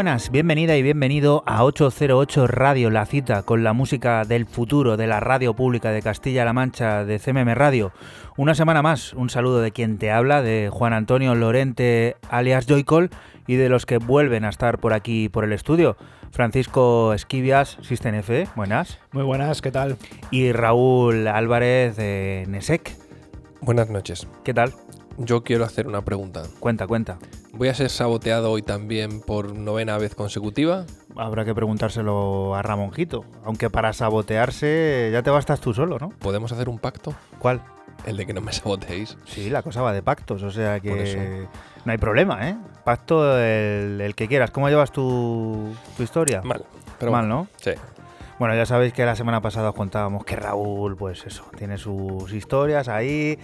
Buenas, bienvenida y bienvenido a 808 Radio, la cita con la música del futuro de la radio pública de Castilla-La Mancha, de CMM Radio. Una semana más, un saludo de quien te habla, de Juan Antonio Lorente alias Joycol y de los que vuelven a estar por aquí por el estudio. Francisco Esquivias, System F, buenas. Muy buenas, ¿qué tal? Y Raúl Álvarez de Nesec. Buenas noches. ¿Qué tal? Yo quiero hacer una pregunta. Cuenta, cuenta. ¿Voy a ser saboteado hoy también por novena vez consecutiva? Habrá que preguntárselo a Ramonjito. Aunque para sabotearse ya te bastas tú solo, ¿no? ¿Podemos hacer un pacto? ¿Cuál? El de que no me saboteéis. Sí, la cosa va de pactos, o sea que no hay problema, ¿eh? Pacto el, el que quieras. ¿Cómo llevas tu, tu historia? Mal. Pero Mal, bueno, ¿no? Sí. Bueno, ya sabéis que la semana pasada os contábamos que Raúl, pues eso, tiene sus historias ahí,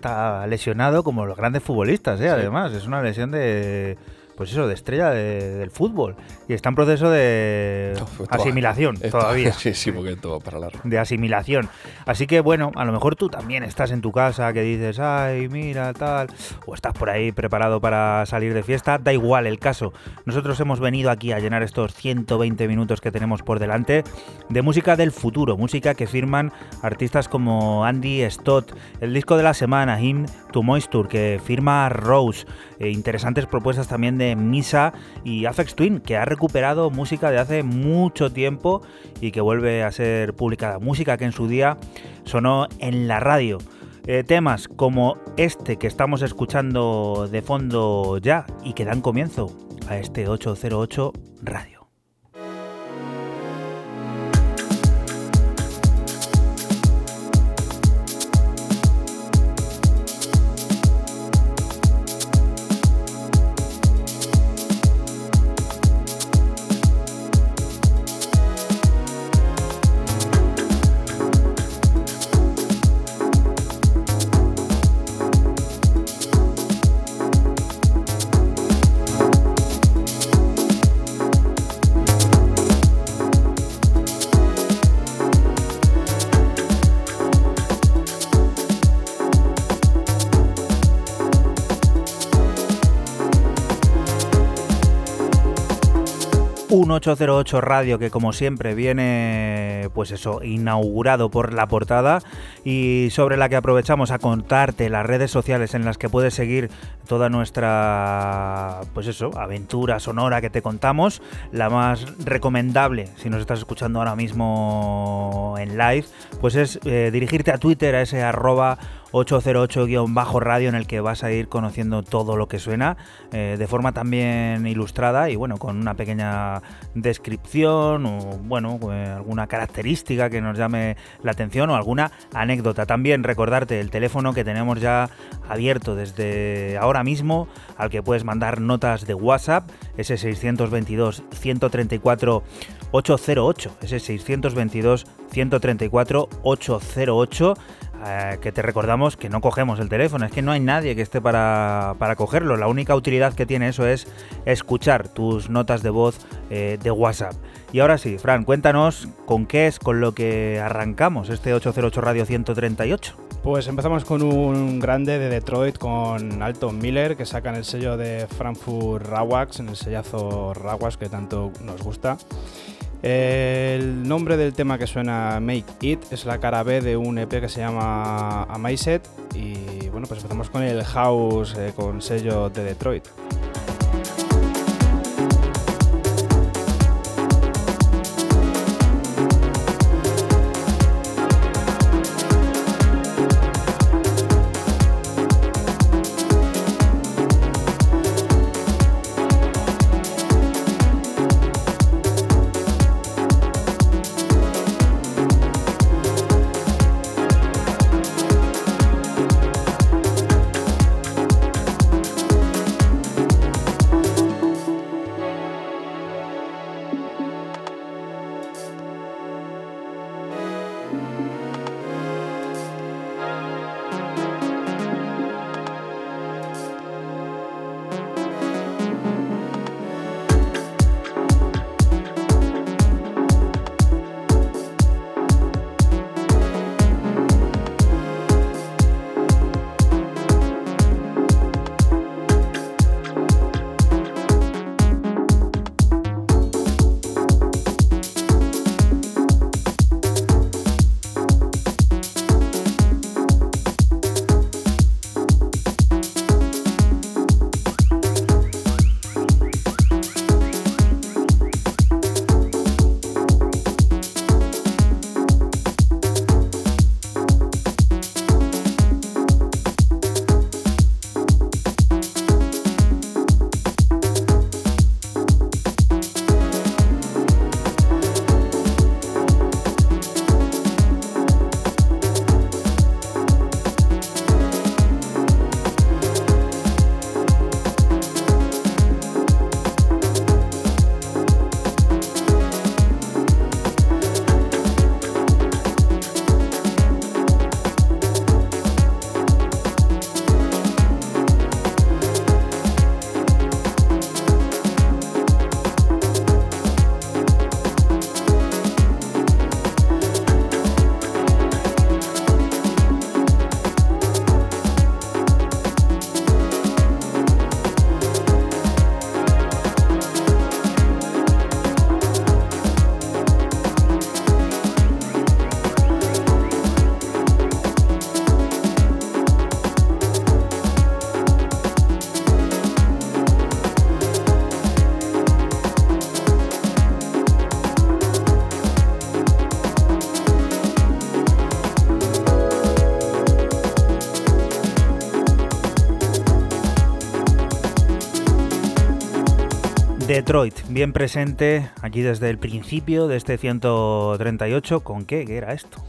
está lesionado como los grandes futbolistas, ¿eh? Sí. Además, es una lesión de, pues eso, de estrella de- del fútbol. Y está en proceso de asimilación esto- todavía. Sí, sí, porque todo para largo. de asimilación. Así que bueno, a lo mejor tú también estás en tu casa que dices, ay, mira, tal, o estás por ahí preparado para salir de fiesta, da igual el caso. Nosotros hemos venido aquí a llenar estos 120 minutos que tenemos por delante de música del futuro, música que firman artistas como Andy Stott, el disco de la semana, Him to Moisture, que firma Rose, eh, interesantes propuestas también de Misa y Afex Twin, que ha recuperado música de hace mucho tiempo y que vuelve a ser publicada. Música que en su día sonó en la radio. Eh, temas como este que estamos escuchando de fondo ya y que dan comienzo a este 808 Radio. Un 808 Radio que como siempre viene pues eso inaugurado por la portada y sobre la que aprovechamos a contarte las redes sociales en las que puedes seguir toda nuestra pues eso aventura sonora que te contamos la más recomendable si nos estás escuchando ahora mismo en live pues es eh, dirigirte a Twitter a ese arroba 808-radio en el que vas a ir conociendo todo lo que suena eh, de forma también ilustrada y bueno, con una pequeña descripción o bueno, eh, alguna característica que nos llame la atención o alguna anécdota. También recordarte el teléfono que tenemos ya abierto desde ahora mismo al que puedes mandar notas de WhatsApp, ese 622 134 808, ese 622 134 808 eh, que te recordamos que no cogemos el teléfono, es que no hay nadie que esté para, para cogerlo. La única utilidad que tiene eso es escuchar tus notas de voz eh, de WhatsApp. Y ahora sí, Fran, cuéntanos con qué es con lo que arrancamos este 808 Radio 138. Pues empezamos con un grande de Detroit con Alton Miller que sacan el sello de Frankfurt Rawax, en el sellazo Rawax que tanto nos gusta. El nombre del tema que suena Make It es la cara B de un EP que se llama Amazed y bueno pues empezamos con el house eh, con sello de Detroit. Detroit, bien presente aquí desde el principio de este 138. ¿Con qué? ¿Qué era esto?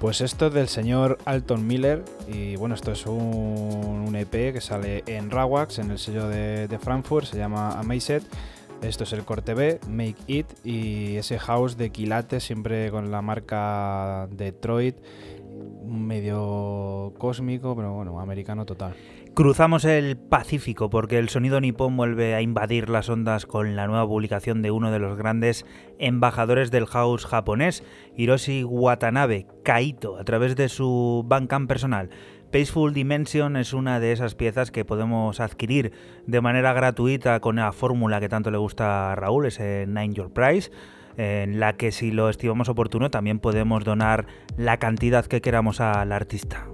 Pues esto es del señor Alton Miller y bueno, esto es un, EP que sale en Rawax, en el sello de, Frankfurt, se llama Amazed. Esto es el corte B, Make It y ese house de quilate siempre con la marca Detroit, medio cósmico, pero bueno, americano total. Cruzamos el Pacífico porque el sonido nipón vuelve a invadir las ondas con la nueva publicación de uno de los grandes embajadores del house japonés, Hiroshi Watanabe, Kaito, a través de su Bandcamp personal. Peaceful Dimension es una de esas piezas que podemos adquirir de manera gratuita con la fórmula que tanto le gusta a Raúl, ese Nine Your Price en la que si lo estimamos oportuno también podemos donar la cantidad que queramos al artista.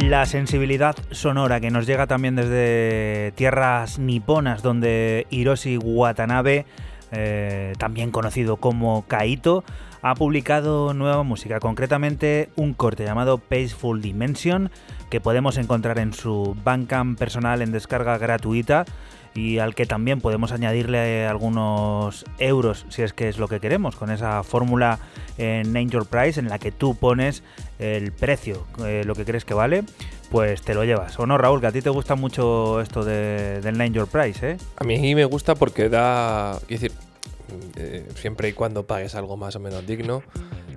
La sensibilidad sonora que nos llega también desde tierras niponas, donde Hiroshi Watanabe, eh, también conocido como Kaito, ha publicado nueva música, concretamente un corte llamado Peaceful Dimension, que podemos encontrar en su Bandcamp personal en descarga gratuita y al que también podemos añadirle algunos euros si es que es lo que queremos, con esa fórmula en Name Price en la que tú pones el precio, eh, lo que crees que vale, pues te lo llevas. ¿O no, Raúl? Que a ti te gusta mucho esto de, del Name Your Price, ¿eh? A mí me gusta porque da, quiero decir, eh, siempre y cuando pagues algo más o menos digno,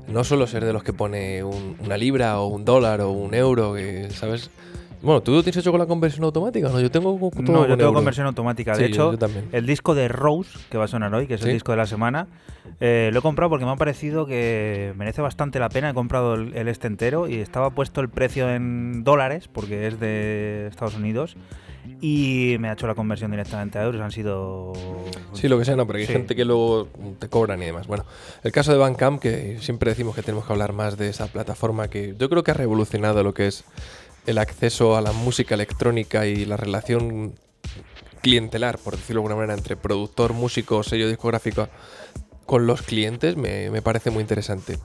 no solo ser de los que pone una libra o un dólar o un euro, que, ¿sabes? Bueno, ¿tú lo tienes hecho con la conversión automática? No, yo tengo todo No, yo tengo euro. conversión automática. De hecho, yo el disco de Rose, que va a sonar hoy, que es Sí. el disco de la semana, eh, lo he comprado porque me ha parecido que merece bastante la pena. He comprado el, el este entero y estaba puesto el precio en dólares, porque es de Estados Unidos, y me ha hecho la conversión directamente a euros. Han sido. Sí, lo que sea, no, pero hay Sí. gente que luego te cobran y demás. Bueno, el caso de Bandcamp, que siempre decimos que tenemos que hablar más de esa plataforma que yo creo que ha revolucionado lo que es el acceso a la música electrónica y la relación clientelar, por decirlo de alguna manera, entre productor, músico, sello discográfico con los clientes, me, me parece muy interesante.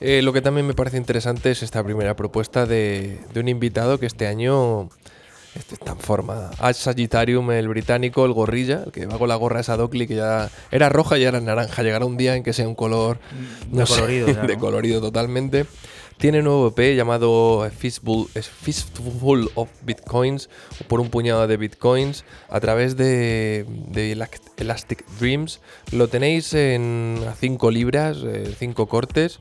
Eh, lo que también me parece interesante es esta primera propuesta de, de un invitado que este año este está en forma. Ash Sagittarium, el británico, el gorrilla, el que va con la gorra esa Dockley que ya era roja y ahora naranja. Llegará un día en que sea un color no sé, Decolorido ya, ¿no? decolorido totalmente. Tiene nuevo EP llamado A Fistful, of Bitcoins, por un puñado de Bitcoins, a través de, de Elastic Dreams. Lo tenéis en 5 libras, 5 cortes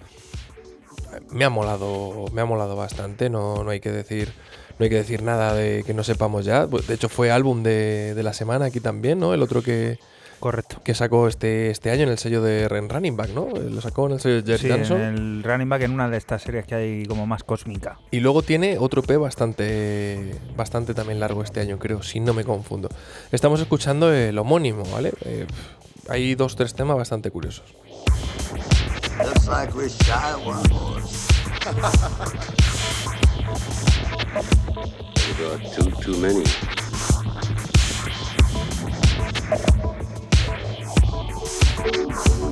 me ha molado, me ha molado bastante, no, no hay que decir, no hay que decir nada de que no sepamos ya. De hecho, fue álbum de, de la semana aquí también, ¿no? El otro que, Correcto. que sacó este, este año en el sello de Ren Running Back, ¿no? Lo sacó en el sello de Jerry Sí, en el running back en una de estas series que hay como más cósmica. Y luego tiene otro P bastante, bastante también largo este año, creo, si no me confundo. Estamos escuchando el homónimo, ¿vale? Eh, hay dos, tres temas bastante curiosos. Looks like we're shy one horse. We got two too many. you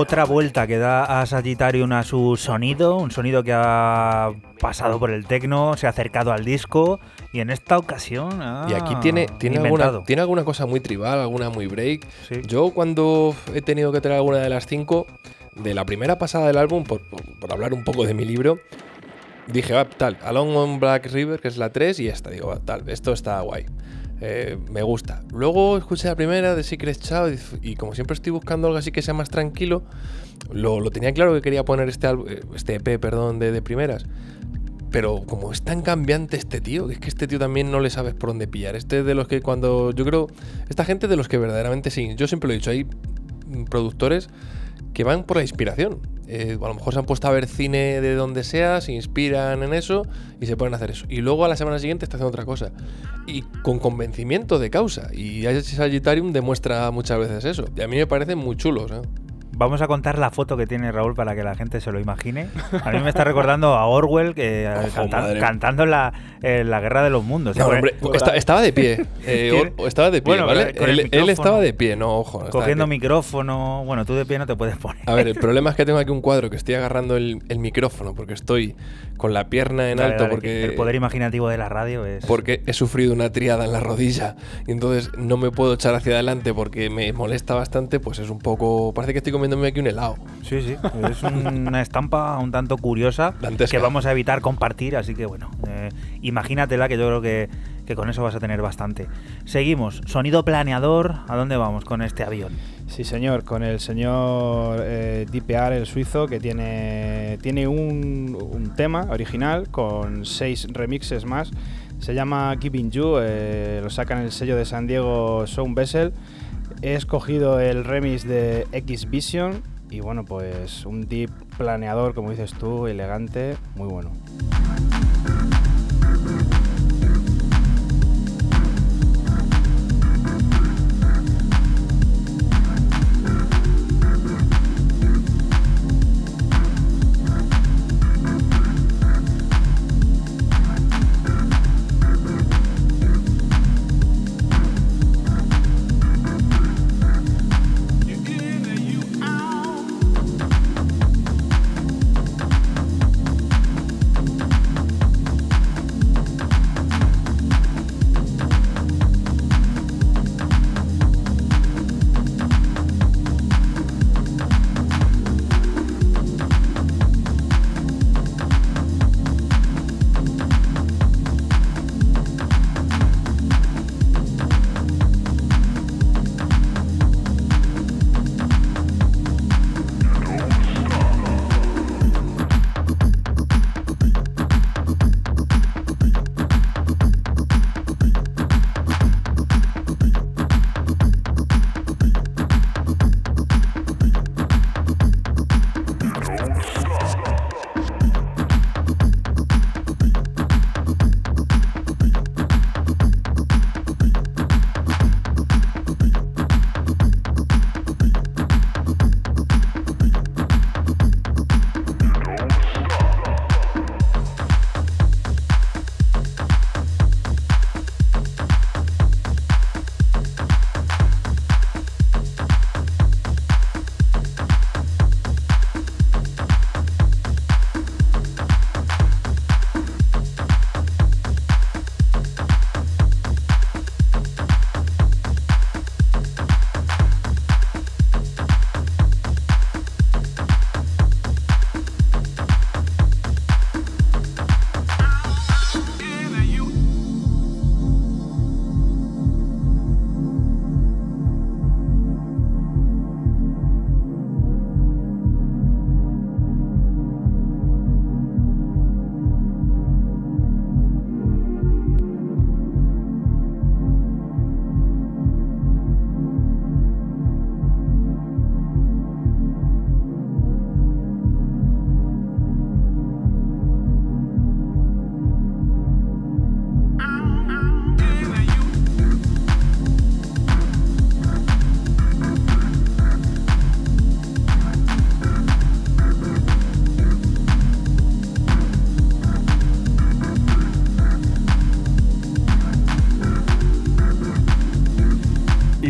Otra vuelta que da a Sagittarium a su sonido, un sonido que ha pasado por el tecno, se ha acercado al disco y en esta ocasión ha Y aquí tiene, tiene, alguna, tiene alguna cosa muy tribal, alguna muy break. Sí. Yo cuando he tenido que traer alguna de las cinco, de la primera pasada del álbum, por, por- por hablar un poco de mi libro, dije, ah, tal, Along on Black River, que es la 3, y esta, digo, ah, tal, esto está guay. Eh, me gusta. Luego escuché la primera de Secret Child y, como siempre estoy buscando algo así que sea más tranquilo, lo, lo tenía claro que quería poner este, eh, este EP, perdón, de, de primeras. Pero como es tan cambiante este tío, es que este tío también no le sabes por dónde pillar. Este es de los que cuando. Yo creo. Esta gente de los que verdaderamente sí. Yo siempre lo he dicho, hay productores que van por la inspiración. Eh, a lo mejor se han puesto a ver cine de donde sea, se inspiran en eso y se ponen a hacer eso. Y luego a la semana siguiente está haciendo otra cosa. Y con convencimiento de causa. Y Sagittarium demuestra muchas veces eso. Y a mí me parecen muy chulos. ¿eh? Vamos a contar la foto que tiene Raúl para que la gente se lo imagine. A mí me está recordando a Orwell que eh, Ojo, canta- cantando la, eh, la guerra de los mundos. No, ¿eh? hombre, esta- estaba de pie. eh, estaba de pie, Bueno, ¿vale? Él, él estaba de pie, no, ojo. no Cogiendo micrófono. Bueno, tú de pie no te puedes poner. A ver, el problema es que tengo aquí un cuadro que estoy agarrando el, el micrófono porque estoy con la pierna en Dale, alto dale, porque, que El poder imaginativo de la radio es. porque he sufrido una triada en la rodilla y entonces no me puedo echar hacia adelante porque me molesta bastante, pues es un poco... Parece que estoy comiéndome aquí un helado. Sí, sí. Es una estampa un tanto curiosa Dantesca. que vamos a evitar compartir. Así que bueno, eh, imagínatela que yo creo que, que con eso vas a tener bastante. Seguimos. Sonido planeador. ¿A dónde vamos con este avión? Sí, señor, con el señor eh, DPR, el suizo, que tiene, tiene un, un tema original con seis remixes más. Se llama Keeping You, eh, lo sacan en el sello de San Diego Sound Vessel. He escogido el remix de X Vision y bueno, pues un deep planeador, como dices tú, elegante, muy bueno.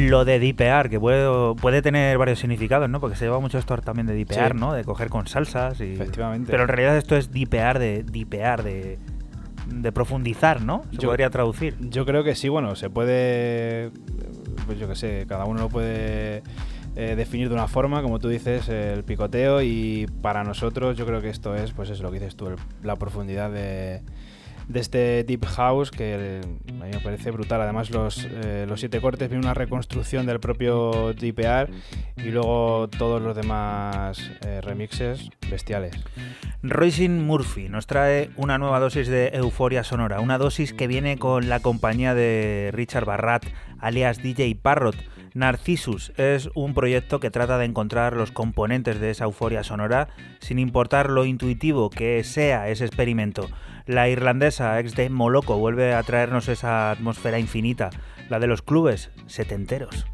Lo de dipear, que puede, puede tener varios significados, ¿no? Porque se lleva mucho esto también de dipear, Sí. ¿no? De coger con salsas y... Efectivamente. Pero en realidad esto es dipear de... dipear de... de profundizar, ¿no? Se Yo- podría traducir. Yo creo que sí, bueno, se puede, pues yo qué sé, cada uno lo puede eh, definir de una forma, como tú dices, el picoteo y para nosotros yo creo que esto es, pues es lo que dices tú, el- la profundidad de, de este Deep House que eh, a mí me parece brutal. Además, los, eh, los siete cortes viene una reconstrucción del propio DPR y luego todos los demás eh, remixes bestiales. Roisin Murphy nos trae una nueva dosis de euforia sonora, una dosis que viene con la compañía de Richard Barrat, alias DJ Parrot. Narcissus es un proyecto que trata de encontrar los componentes de esa euforia sonora sin importar lo intuitivo que sea ese experimento. La irlandesa ex de Moloco vuelve a traernos esa atmósfera infinita, la de los clubes setenteros.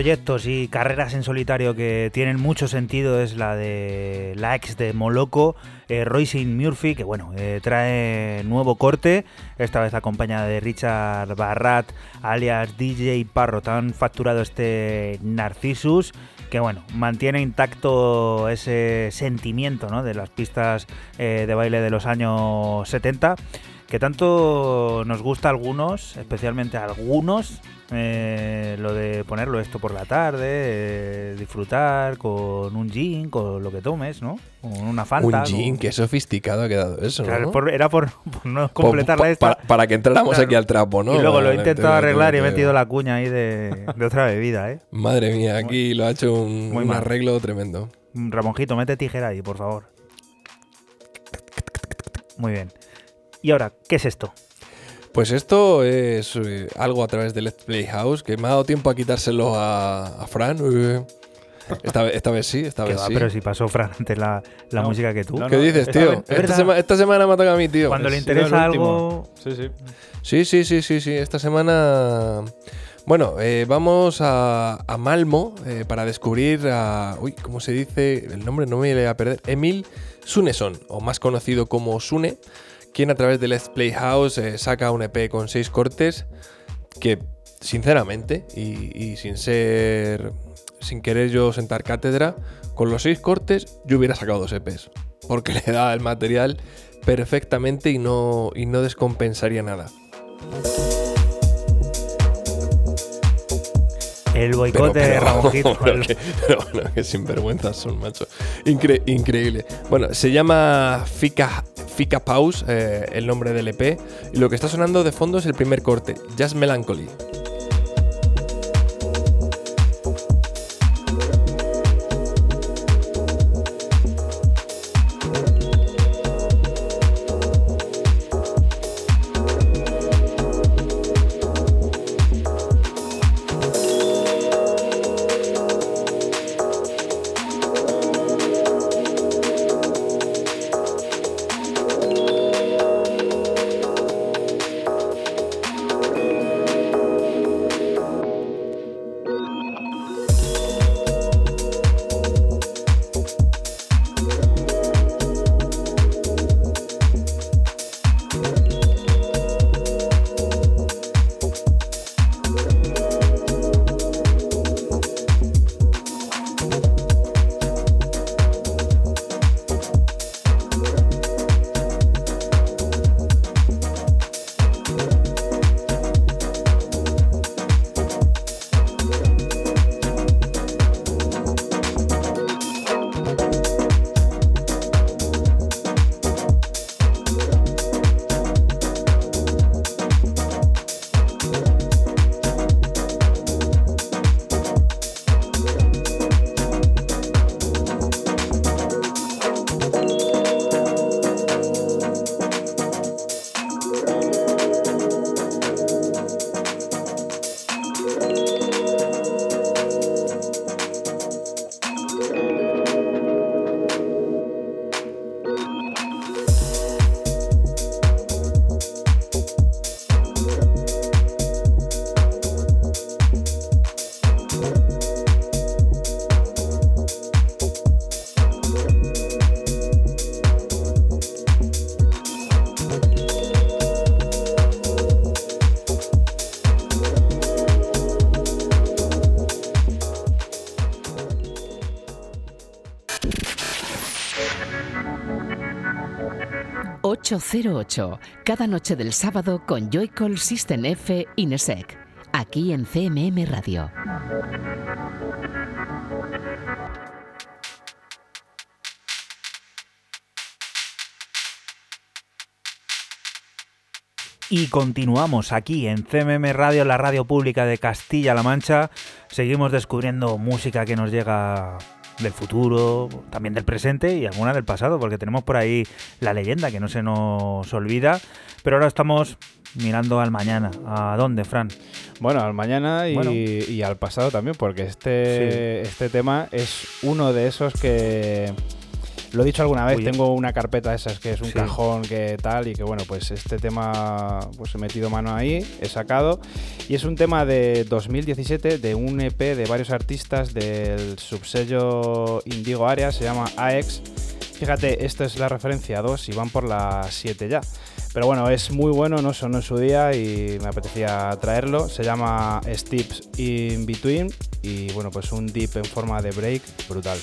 Proyectos y carreras en solitario que tienen mucho sentido es la de la ex de Moloco, eh, Roisin Murphy, que bueno, eh, trae nuevo corte, esta vez acompañada de Richard Barrat, alias DJ Parrot. Han facturado este Narcissus, que bueno, mantiene intacto ese sentimiento de las pistas eh, de baile de los años 70 que tanto nos gusta a algunos, especialmente a algunos, eh, lo de ponerlo esto por la tarde, eh, disfrutar con un gin, con lo que tomes, ¿no? Con una fanta. Un gin, con- qué sofisticado ha quedado eso, Claro, ¿no? por- era por, por no Po- completar la pa- esta. para, para que entráramos Claro. aquí al trapo, ¿no? Y luego lo he intentado te- arreglar y he metido la cuña ahí de, de otra bebida, ¿eh? Madre mía, aquí lo ha hecho un, Muy un arreglo tremendo. Ramonjito, mete tijera ahí, por favor. Muy bien. Y ahora, ¿qué es esto? Pues esto es eh, algo a través de Let's Play House que me ha dado tiempo a quitárselo a, a Fran. eh, Esta, vez- esta vez sí, esta vez va, sí. pero si pasó Fran antes la, la No, música que tú. no, ¿Qué dices, esta tío? Esta, verdad. sema- esta semana me ha tocado a mí, tío. Cuando le interesa algo. Sí, sí. Sí, sí, sí, sí, sí. Esta semana. Bueno, eh, vamos a, a Malmo eh, para descubrir a. Uy, ¿cómo se dice? El nombre no me voy a perder. Emil Suneson, o más conocido como Sune, quien a través de Let's Play House eh, saca un EP con seis cortes que, sinceramente, y, y sin ser. sin querer yo sentar cátedra, con los seis cortes yo hubiera sacado dos EPs. Porque le da el material perfectamente y no, y no descompensaría nada. El boicot de Ramonjito. pero que, pero bueno, que sinvergüenzas son, macho. Incre- increíble. Bueno, se llama Fika, Fika Pause, eh, el nombre del EP. Y lo que está sonando de fondo es el primer corte, Just Melancholy. ...808... Cada noche del sábado con Joycall System F Inesec. Aquí en CMM Radio. Y continuamos aquí en CMM Radio, la radio pública de Castilla-La Mancha. Seguimos descubriendo música que nos llega del futuro, también del presente y alguna del pasado, porque tenemos por ahí la leyenda que no se nos olvida. Pero ahora estamos mirando al mañana. ¿A dónde, Fran? Bueno, al mañana y, Bueno. y al pasado también, porque este, este tema es uno de esos que. Lo he dicho alguna vez, tengo una carpeta de esas que es un Sí. cajón que tal y que bueno, pues este tema pues he metido mano ahí, he sacado y es un tema de 2017 de un EP de varios artistas del subsello Indigo Area, se llama AX. Fíjate, esta es la referencia 2 y van por la 7 ya. Pero bueno, es muy bueno, no sonó en su día y me apetecía traerlo. Se llama Steps in Between y bueno, pues un dip en forma de break brutal.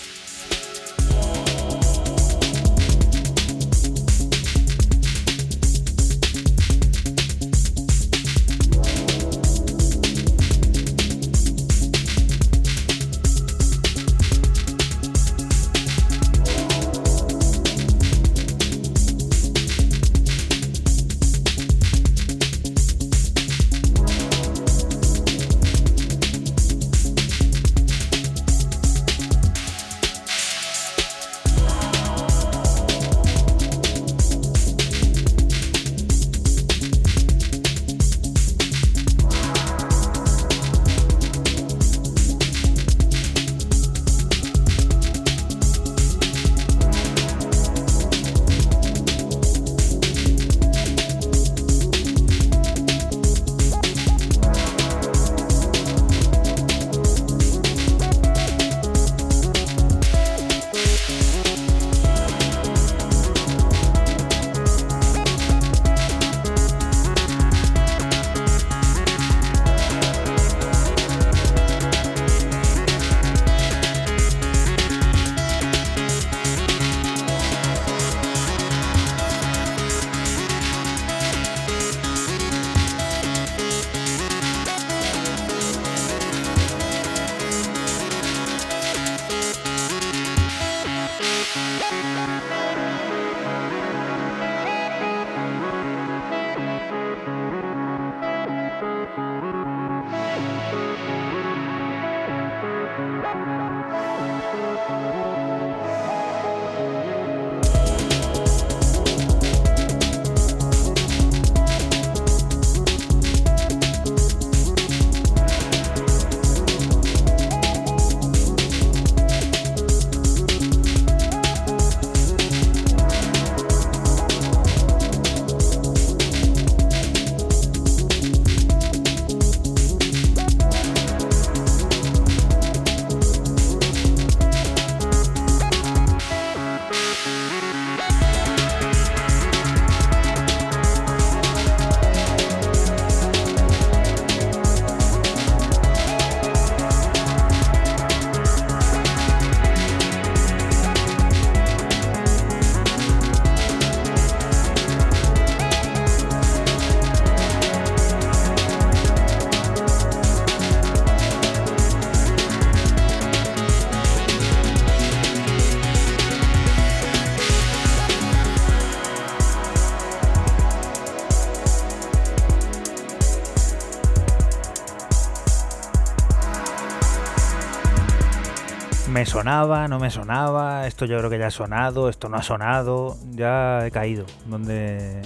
Sonaba, no me sonaba, esto yo creo que ya ha sonado, esto no ha sonado, ya he caído. ¿Dónde,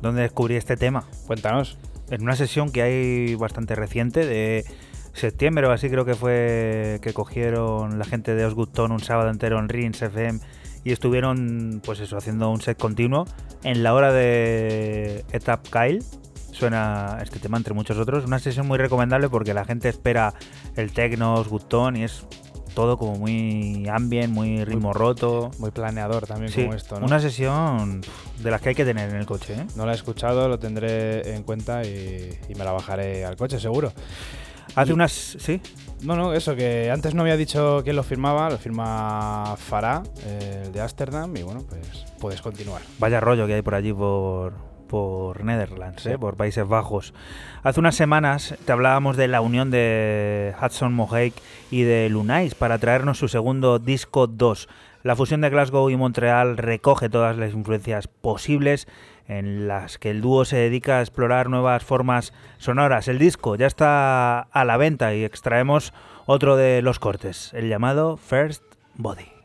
dónde descubrí este tema? Cuéntanos. En una sesión que hay bastante reciente, de septiembre o así creo que fue que cogieron la gente de Osgood Tone un sábado entero en Rins FM y estuvieron pues eso, haciendo un set continuo. En la hora de Etap Kyle suena este tema entre muchos otros. Una sesión muy recomendable porque la gente espera el techno, Osgood Tone y es todo como muy ambient, muy ritmo roto. Muy planeador también Sí, como esto, ¿no? una sesión de las que hay que tener en el coche. ¿eh? No la he escuchado, lo tendré en cuenta y, y me la bajaré al coche, seguro. Hace Y- unas... ¿Sí? No, no, eso, que antes no había dicho quién lo firmaba, lo firma Farah, eh, el de Ámsterdam, y bueno, pues puedes continuar. Vaya rollo que hay por allí por, por Netherlands, Sí. ¿eh? por Países Bajos. Hace unas semanas te hablábamos de la unión de Hudson Mohawk y de Lunais para traernos su segundo disco 2. La fusión de Glasgow y Montreal recoge todas las influencias posibles en las que el dúo se dedica a explorar nuevas formas sonoras. El disco ya está a la venta y extraemos otro de los cortes, el llamado First Body.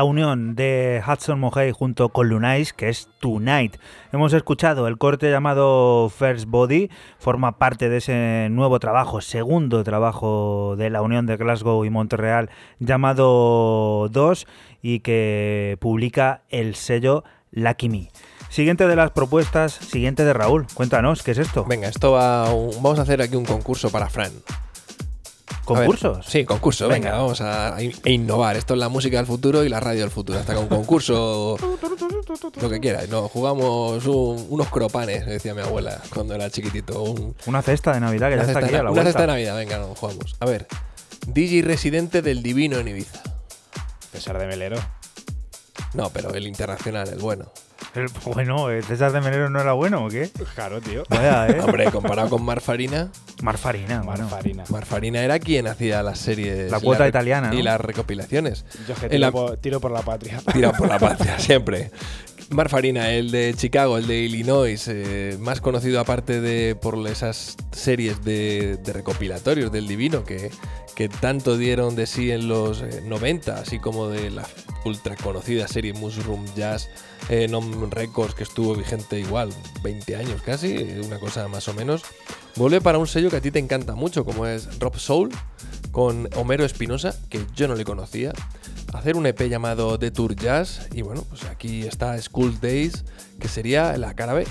La unión de Hudson Mohawk junto con Lunais, que es Tonight. Hemos escuchado el corte llamado First Body, forma parte de ese nuevo trabajo, segundo trabajo de la unión de Glasgow y Montreal, llamado 2, y que publica el sello Lucky Me. Siguiente de las propuestas, siguiente de Raúl. Cuéntanos, ¿qué es esto? Venga, esto va. vamos a hacer aquí un concurso para Fran. Ver, ¿Concursos? sí, concurso. Venga, Venga. vamos a, a in- a innovar. Esto es la música del futuro y la radio del futuro. Hasta un concurso. lo que quieras. No, jugamos un- unos cropanes, decía mi abuela cuando era chiquitito. Un, Una cesta de Navidad que ya está cesta, aquí a la una vuelta. cesta de Navidad. Venga, no, jugamos. A ver. DJ residente del Divino en Ibiza. César de Melero. No, pero el internacional, el bueno. El- bueno, ¿el César de Menero no era bueno o qué? Claro, tío. Vaya, ¿eh? Hombre, comparado con Marfarina. Marfarina, bueno. Marfarina. Marfarina era quien hacía las series. La y cuota italiana, Y las recopilaciones. Yo que tiro, la- por, tiro por la patria. Tira por la patria, siempre. Marfarina, el de Chicago, el de Illinois, eh, más conocido aparte de por esas series de, de recopilatorios del Divino que, que tanto dieron de sí en los eh, 90, así como de la ultra conocida serie Mushroom Jazz eh, Nom Records, que estuvo vigente igual 20 años casi, una cosa más o menos, vuelve para un sello que a ti te encanta mucho, como es Rob Soul, con Homero Espinosa, que yo no le conocía, hacer un EP llamado The Tour Jazz, y bueno, pues aquí está School Days, que sería la cara B.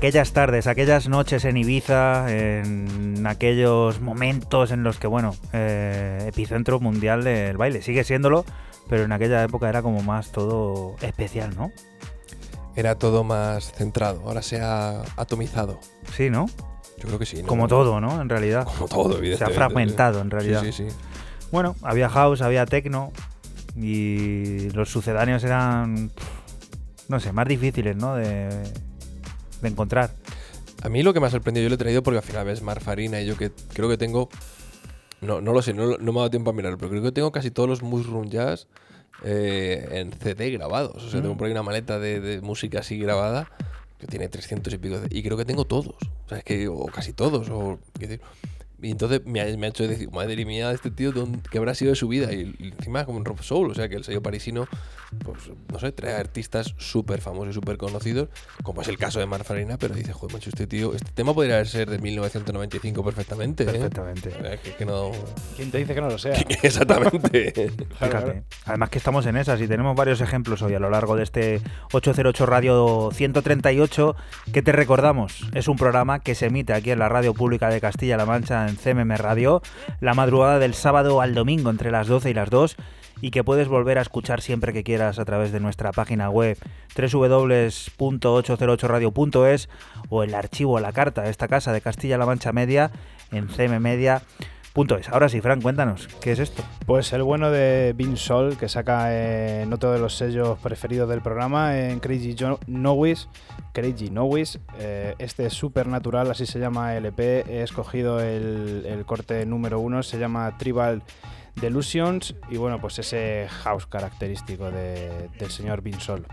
aquellas tardes, aquellas noches en Ibiza, en aquellos momentos en los que, bueno, eh, epicentro mundial del baile, sigue siéndolo, pero en aquella época era como más todo especial, ¿no? Era todo más centrado, ahora se ha atomizado. Sí, ¿no? Yo creo que sí. ¿no? Como todo, ¿no? En realidad. Como todo, evidentemente. Se ha fragmentado, en realidad. Sí, sí, sí. Bueno, había house, había techno y los sucedáneos eran, no sé, más difíciles, ¿no? De, de encontrar. A mí lo que me ha sorprendido, yo lo he traído porque al final ves Marfarina y yo que creo que tengo. No, no lo sé, no, no me ha dado tiempo a mirarlo, pero creo que tengo casi todos los Mushroom Jazz eh, en CD grabados. O sea, Mm. tengo por ahí una maleta de, de música así grabada que tiene 300 y pico. de- y creo que tengo todos. O sea, es que, o casi todos. O, decir, Y entonces me ha, me ha hecho decir, madre mía, este tío, ¿dónde- ¿qué habrá sido de su vida? Y, y encima como un rock soul, o sea que el sello parisino, pues no sé, trae artistas súper famosos y súper conocidos, como es el caso de Mar Farina, pero dice, joder, macho, este tío, este tema podría ser de 1995 perfectamente. ¿eh? Perfectamente. Eh, Que, que no... ¿Quién te dice que no lo sea? Exactamente. Fíjate. Además que estamos en esas y tenemos varios ejemplos hoy a lo largo de este 808 Radio 138 que te recordamos. Es un programa que se emite aquí en la Radio Pública de Castilla-La Mancha en CMM Radio la madrugada del sábado al domingo entre las 12 y las 2 y que puedes volver a escuchar siempre que quieras a través de nuestra página web www.808radio.es o el archivo a la carta de esta casa de Castilla-La Mancha Media en cmmedia.es. Ahora sí, Fran, cuéntanos, ¿qué es esto? Pues el bueno de Vin Sol, que saca eh, en otro de los sellos preferidos del programa, en Crazy Jo- Nowis. Crazy Nowis. Eh, este es Supernatural, así se llama el EP. He escogido el, el corte número uno, se llama Tribal Delusions. Y bueno, pues ese house característico de- del señor Vin Sol.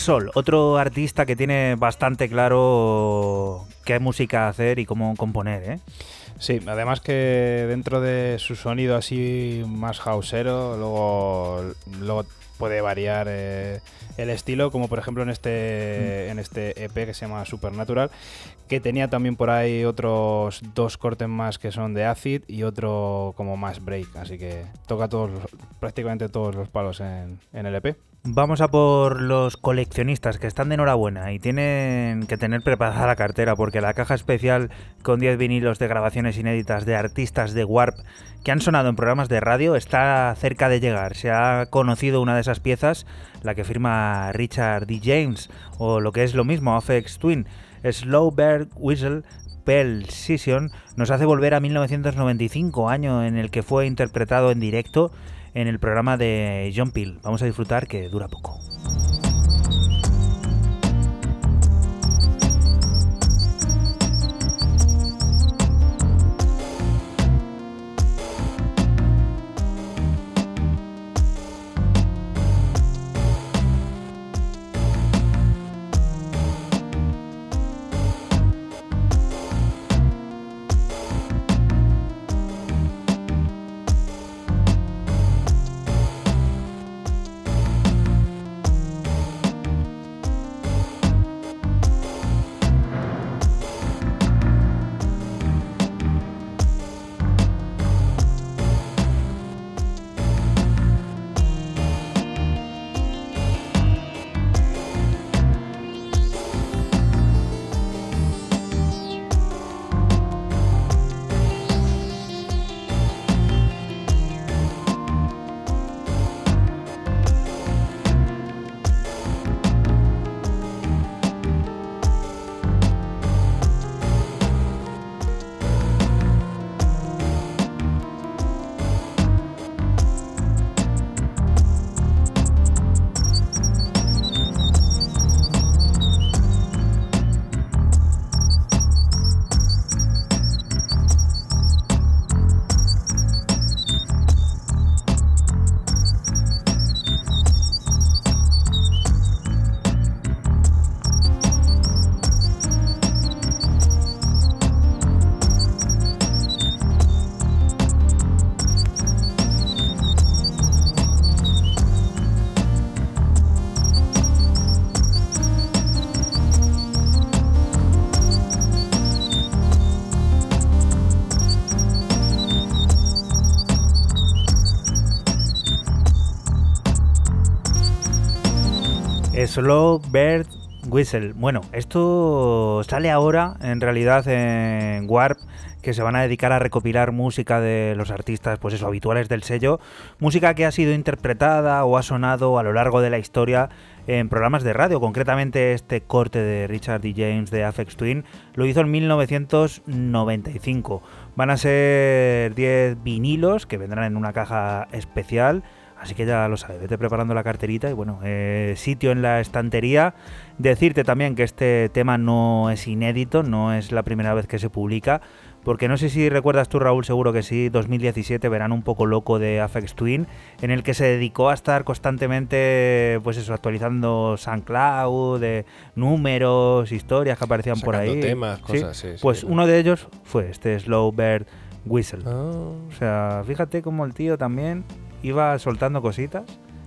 Binsol, otro artista que tiene bastante claro qué música hacer y cómo componer, ¿eh? Sí, además que dentro de su sonido así más houseero, luego, luego puede variar eh, el estilo, como por ejemplo en este, en este EP que se llama Supernatural, que tenía también por ahí otros dos cortes más que son de acid y otro como más break, así que toca todos, prácticamente todos los palos en, en el EP. Vamos a por los coleccionistas que están de enhorabuena y tienen que tener preparada la cartera porque la caja especial con 10 vinilos de grabaciones inéditas de artistas de Warp que han sonado en programas de radio está cerca de llegar. Se ha conocido una de esas piezas, la que firma Richard D. James o lo que es lo mismo, Afex Twin, Slow Bird Whistle Pell Session nos hace volver a 1995, año en el que fue interpretado en directo en el programa de John Peel. Vamos a disfrutar que dura poco. Slow Bird Whistle. Bueno, esto sale ahora en realidad en Warp que se van a dedicar a recopilar música de los artistas, pues eso, habituales del sello, música que ha sido interpretada o ha sonado a lo largo de la historia en programas de radio. Concretamente este corte de Richard D. James de Afex Twin lo hizo en 1995. Van a ser 10 vinilos que vendrán en una caja especial Así que ya lo sabes, vete preparando la carterita y bueno, eh, sitio en la estantería. Decirte también que este tema no es inédito, no es la primera vez que se publica, porque no sé si recuerdas tú Raúl, seguro que sí, 2017, verano un poco loco de Afex Twin, en el que se dedicó a estar constantemente, pues eso, actualizando SoundCloud, de números, historias que aparecían por ahí. temas, ¿Sí? cosas, sí, sí. Pues uno de ellos fue este Slow Bird Whistle. Ah. O sea, fíjate cómo el tío también iba soltando cositas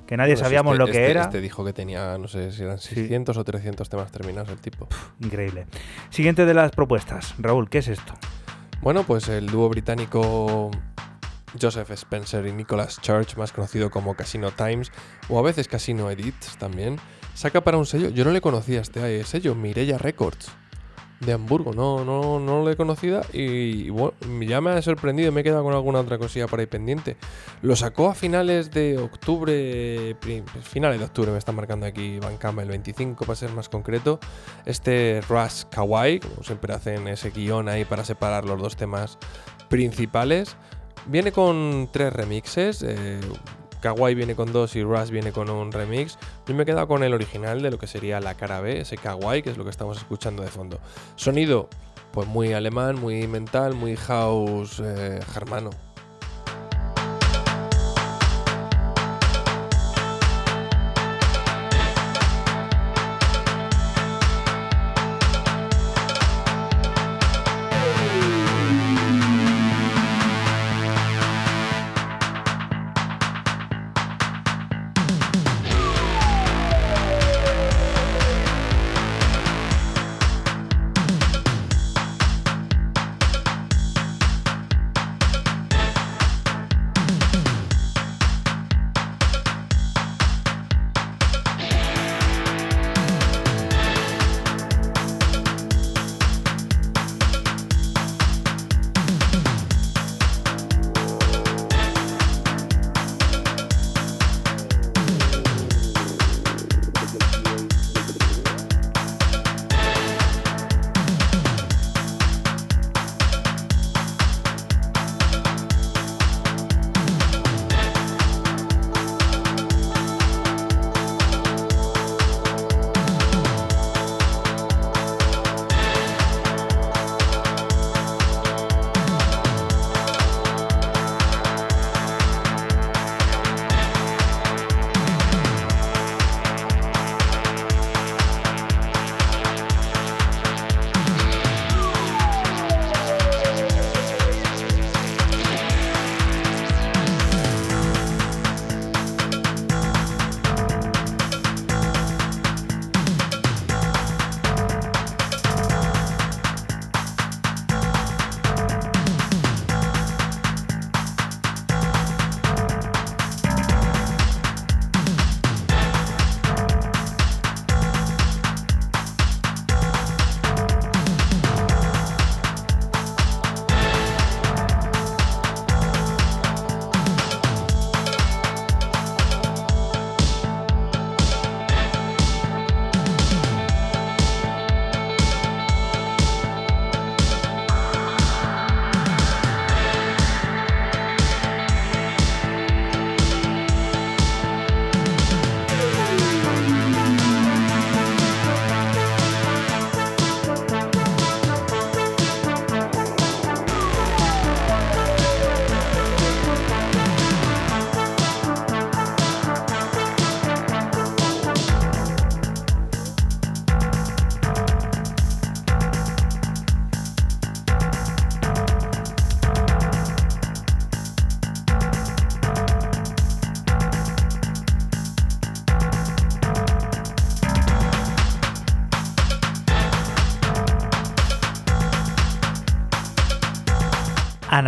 que nadie Bueno, sabíamos este- lo que este- era. Este dijo que tenía, no sé si eran 600 o 300 temas terminados el tipo. Increíble. Siguiente de las propuestas. Raúl, ¿qué es esto? Bueno, pues el dúo británico Joseph Spencer y Nicholas Church, más conocido como Casino Times, o a veces Casino Edits también, saca para un sello, yo no le conocía este sello, Mirella Records, de Hamburgo, no, no, no lo he conocida y, bueno, ya me ha sorprendido, me he quedado con alguna otra cosilla por ahí pendiente. Lo sacó a finales de octubre, finales de octubre me está marcando aquí Campbell, el 25 para ser más concreto, este Rush Kawaii, como siempre hacen ese guion ahí para separar los dos temas principales. Viene con tres remixes. eh, Kawaii viene con dos y Rush viene con un remix. Yo me he quedado con el original de lo que sería la cara B, ese Kawaii, que es lo que estamos escuchando de fondo. Sonido, pues muy alemán, muy mental, muy house eh, germano.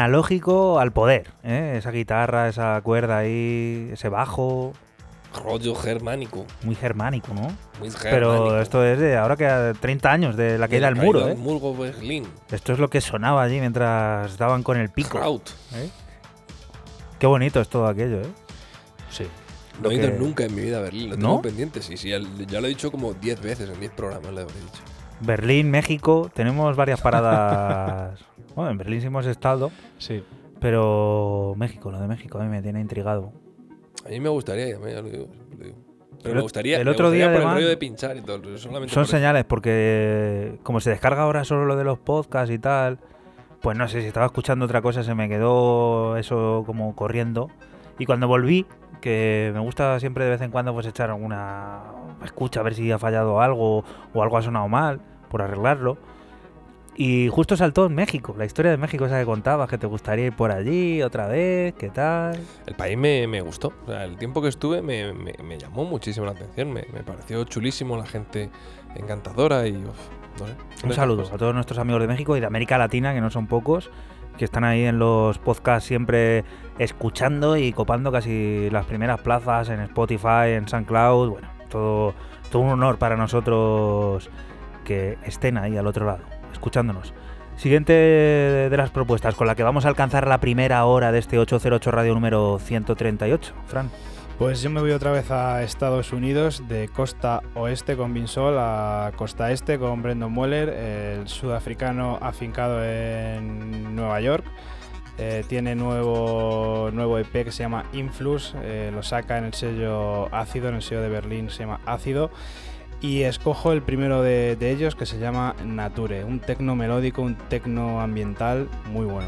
Analógico al poder. ¿eh? Esa guitarra, esa cuerda ahí, ese bajo, Rollo germánico. muy germánico, ¿no? Muy Pero germánico. esto es de ahora que a 30 años de la caída del muro, ¿eh? muro Berlín. Esto es lo que sonaba allí mientras daban con el pico. Kraut. ¿eh? Qué bonito es todo aquello, ¿eh? Sí. No he ido que- nunca en mi vida a Berlín, lo ¿No? tengo pendiente. Sí, sí, ya, lo he dicho como 10 veces en 10 programas, lo habré dicho. Berlín, México, tenemos varias paradas. Bueno, en Berlín sí hemos estado, Sí. pero México, lo de México a mí me tiene intrigado. A mí me gustaría, ya lo digo, lo digo. Pero El me gustaría, el me otro gustaría día, por el además, rollo de pinchar y todo. Solamente Son por eso. señales porque como se descarga ahora solo lo de los podcasts y tal, pues no sé, si estaba escuchando otra cosa se me quedó eso como corriendo. Y cuando volví, que me gusta siempre de vez en cuando pues echar alguna escucha a ver si ha fallado algo o algo ha sonado mal por arreglarlo. Y justo saltó en México, la historia de México esa que contabas, que te gustaría ir por allí otra vez, ¿qué tal? El país me, me gustó. O sea, el tiempo que estuve me, me- me llamó muchísimo la atención. Me, pareció chulísimo, la gente encantadora y. uf, no sé. Un saludo a todos nuestros amigos de México y de América Latina, que no son pocos, que están ahí en los podcasts siempre escuchando y copando casi las primeras plazas en Spotify, en SoundCloud. Bueno, todo, todo un honor para nosotros que estén ahí al otro lado, escuchándonos. Siguiente de las propuestas con la que vamos a alcanzar la primera hora de este 808 Radio número 138. Fran. Pues yo me voy otra vez a Estados Unidos, de costa oeste con Binsol a costa este con Brendan Mueller, el sudafricano afincado en Nueva York. Eh, tiene nuevo, nuevo EP que se llama Influx, eh, lo saca en el sello Ácido, en el sello de Berlín se llama Ácido. Y escojo el primero de, ellos que se llama Nature, un tecno melódico, un tecno ambiental muy bueno.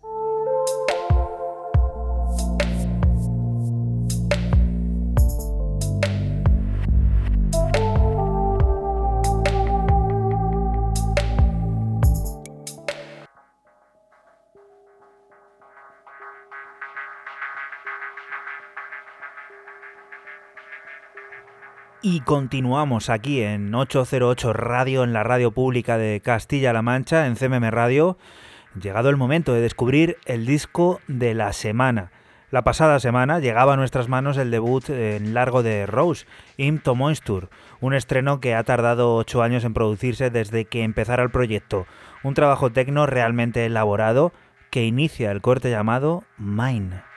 Y continuamos aquí en 808 Radio, en la radio pública de Castilla-La Mancha, en CMM Radio. Llegado el momento de descubrir el disco de la semana. La pasada semana llegaba a nuestras manos el debut en largo de Rose, Im to Moisture, un estreno que ha tardado ocho años en producirse desde que empezara el proyecto. Un trabajo tecno realmente elaborado que inicia el corte llamado Mine.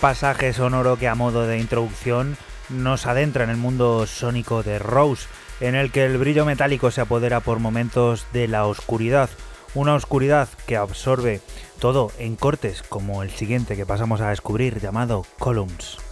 Pasaje sonoro que a modo de introducción nos adentra en el mundo sónico de Rose, en el que el brillo metálico se apodera por momentos de la oscuridad, una oscuridad que absorbe todo en cortes como el siguiente que pasamos a descubrir llamado Columns.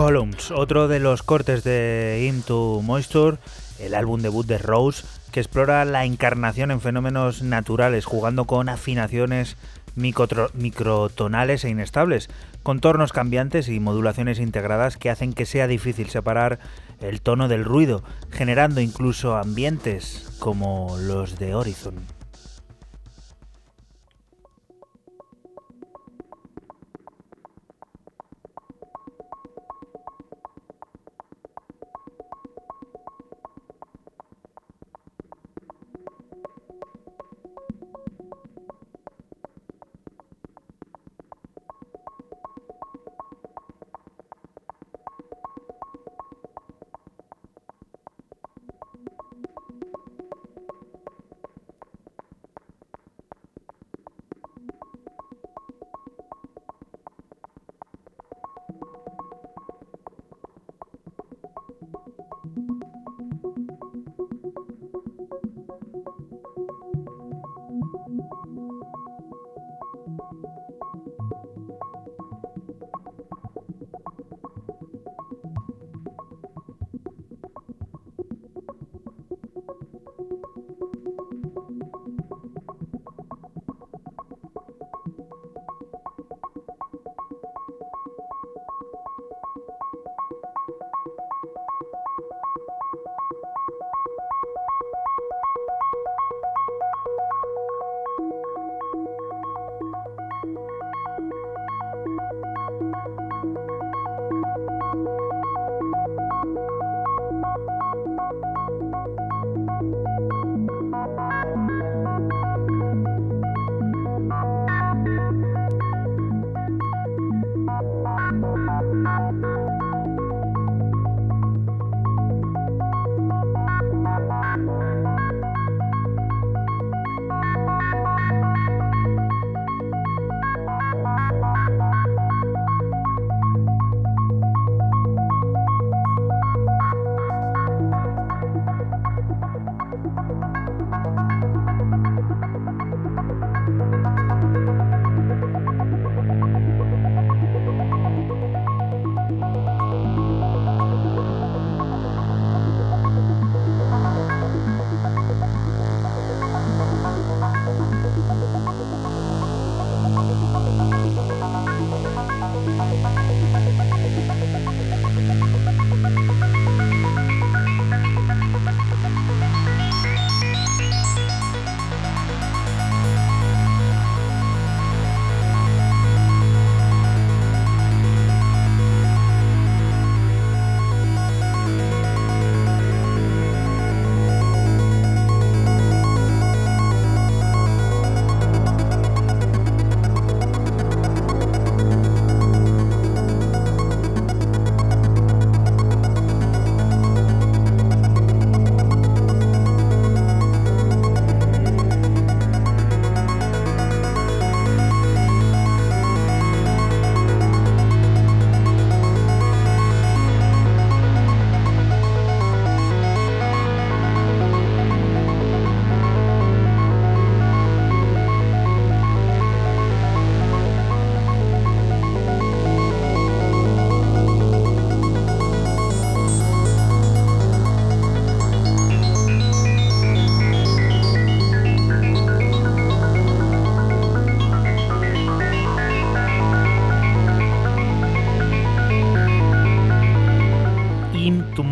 Rose, otro de los cortes de Into Moisture, el álbum debut de Rose, que explora la encarnación en fenómenos naturales, jugando con afinaciones microtonales e inestables, contornos cambiantes y modulaciones integradas que hacen que sea difícil separar el tono del ruido, generando incluso ambientes como los de Horizon.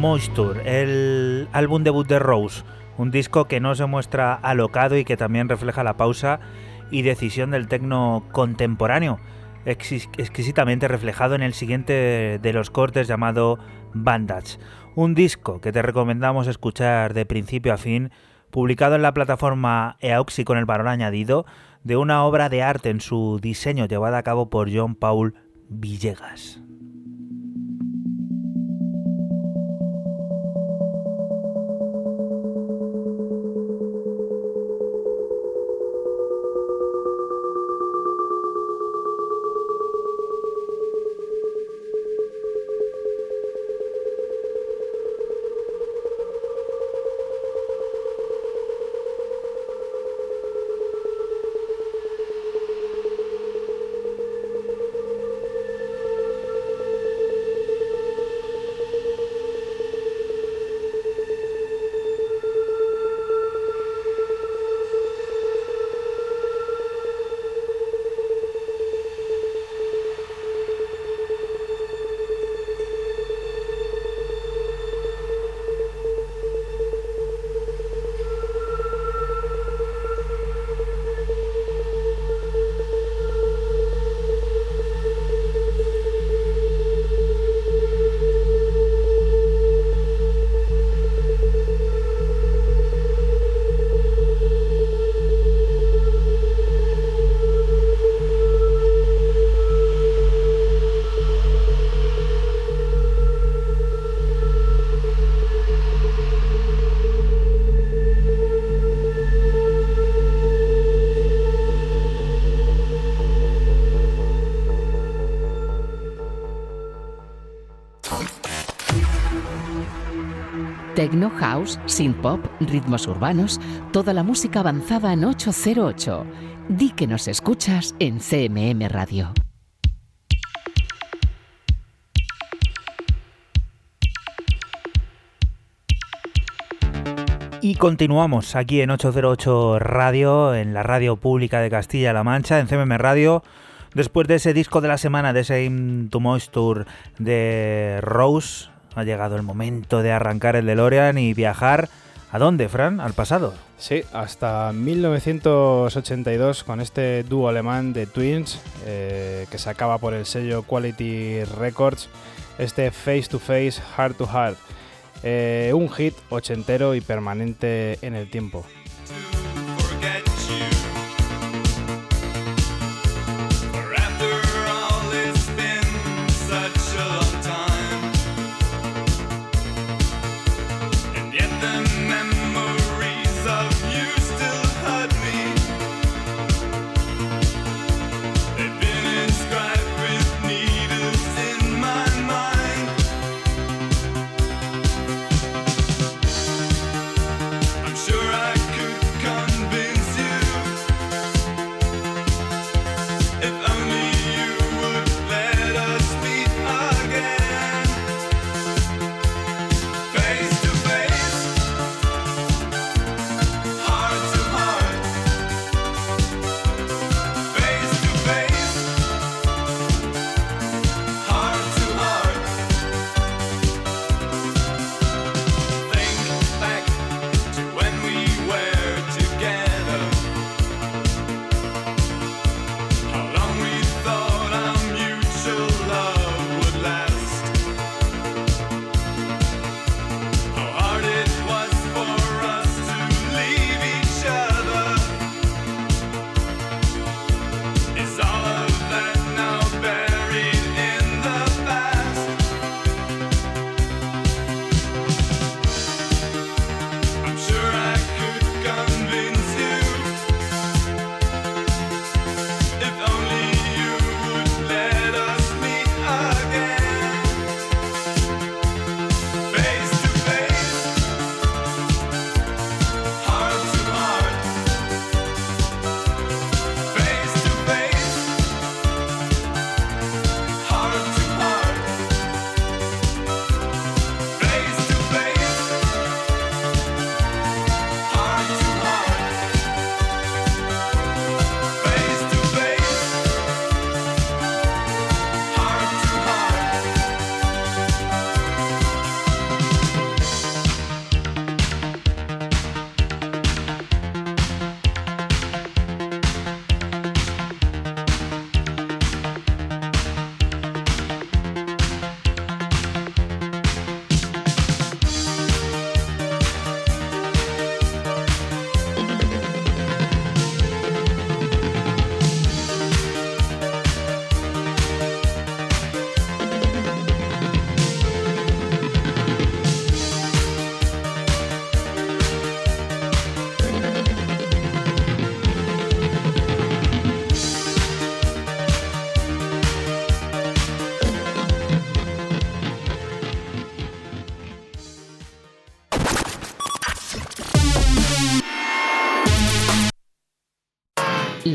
Moisture, el álbum debut de Rose, un disco que no se muestra alocado y que también refleja la pausa y decisión del tecno contemporáneo, exquisitamente reflejado en el siguiente de los cortes llamado Bandage, un disco que te recomendamos escuchar de principio a fin, publicado en la plataforma Eauxi con el valor añadido de una obra de arte en su diseño llevada a cabo por John Paul Villegas. Techno, house, synth pop, ritmos urbanos, toda la música avanzada en 808. Di que nos escuchas en CMM Radio. Y continuamos aquí en 808 Radio, en la radio pública de Castilla-La Mancha, en CMM Radio. Después de ese disco de la semana, de ese To Moisture de Rose, ha llegado el momento de arrancar el DeLorean y viajar. ¿A dónde, Fran? ¿Al pasado? Sí, hasta 1982 con este dúo alemán de Twins eh, que sacaba por el sello Quality Records este Face to Face, Heart to Heart. Eh, un hit ochentero y permanente en el tiempo. If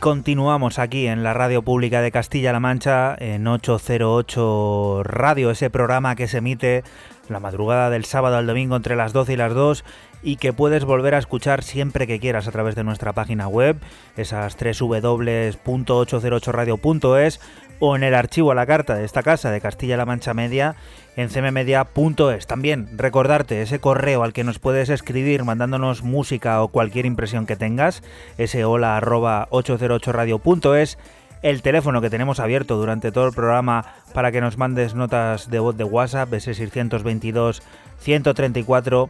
Continuamos aquí en la radio pública de Castilla-La Mancha, en 808 Radio, ese programa que se emite la madrugada del sábado al domingo entre las 12 y las 2 y que puedes volver a escuchar siempre que quieras a través de nuestra página web, esas www.808radio.es o en el archivo a la carta de esta casa de Castilla-La Mancha Media en cmmedia.es. También recordarte ese correo al que nos puedes escribir mandándonos música o cualquier impresión que tengas, ese hola arroba 808radio.es el teléfono que tenemos abierto durante todo el programa para que nos mandes notas de voz de WhatsApp, ese 622 134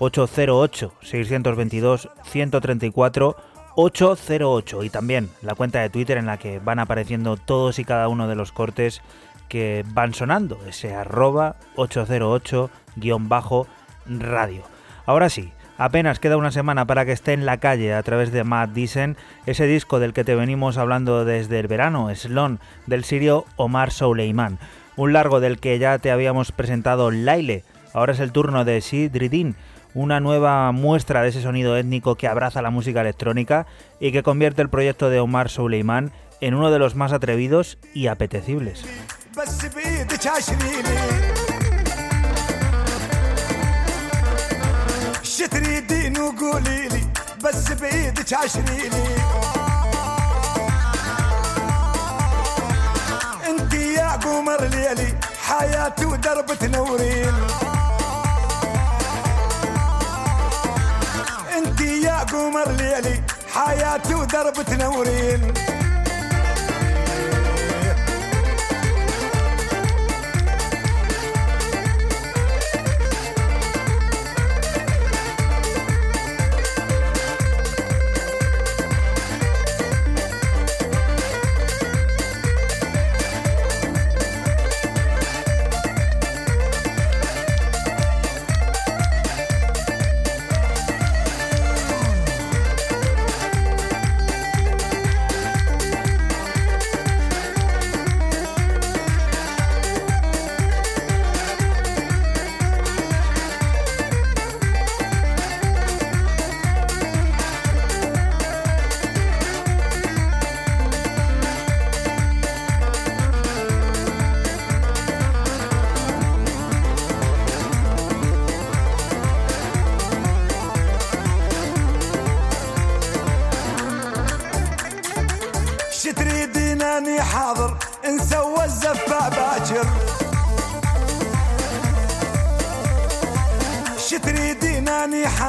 808 622 134 808 y también la cuenta de Twitter en la que van apareciendo todos y cada uno de los cortes que van sonando, ese arroba 808-radio. Ahora sí, apenas queda una semana para que esté en la calle a través de Matt Dicen, ese disco del que te venimos hablando desde el verano, Slon, del sirio Omar Souleyman, un largo del que ya te habíamos presentado Laile, ahora es el turno de Sidridin, una nueva muestra de ese sonido étnico que abraza la música electrónica y que convierte el proyecto de Omar Souleyman en uno de los más atrevidos y apetecibles. بس بايدك عشريني شو تريدين وقولي لي بس بايدك عشريني انت يا قمر ليلي حياتي ودرب تنورين يا قمر ليلي حياتي ودرب تنورين.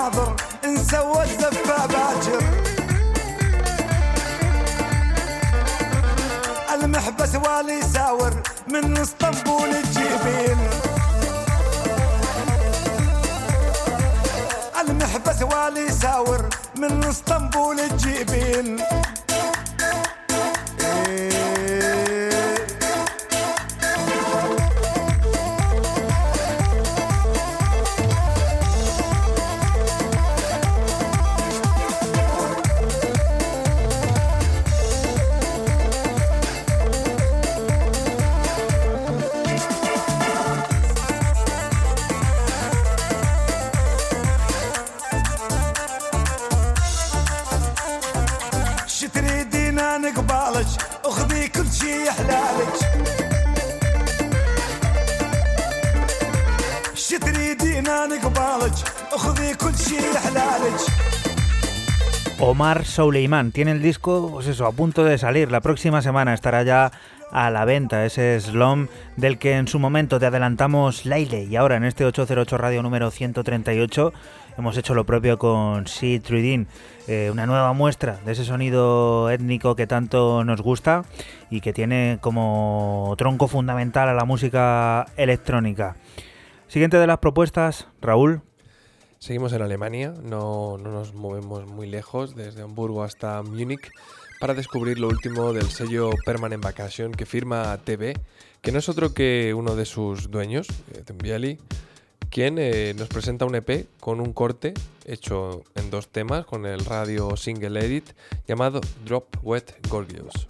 حاضر نسوى الزفة باكر. المحبس والي ساور من إسطنبول تجيبين المحبس والي ساور من إسطنبول تجيبين Omar Souleyman tiene el disco, pues eso, a punto de salir. La próxima semana estará ya a la venta ese Slom del que en su momento te adelantamos Laile y ahora en este 808 Radio número 138 hemos hecho lo propio con Sid Truidin, eh, una nueva muestra de ese sonido étnico que tanto nos gusta y que tiene como tronco fundamental a la música electrónica. Siguiente de las propuestas, Raúl. Seguimos en Alemania, no, no nos movemos muy lejos, desde Hamburgo hasta Múnich, para descubrir lo último del sello Permanent Vacation que firma TV, que no es otro que uno de sus dueños, eh, Tembiali, quien eh, nos presenta un EP con un corte hecho en dos temas con el radio single edit llamado Drop Wet Gorgeous.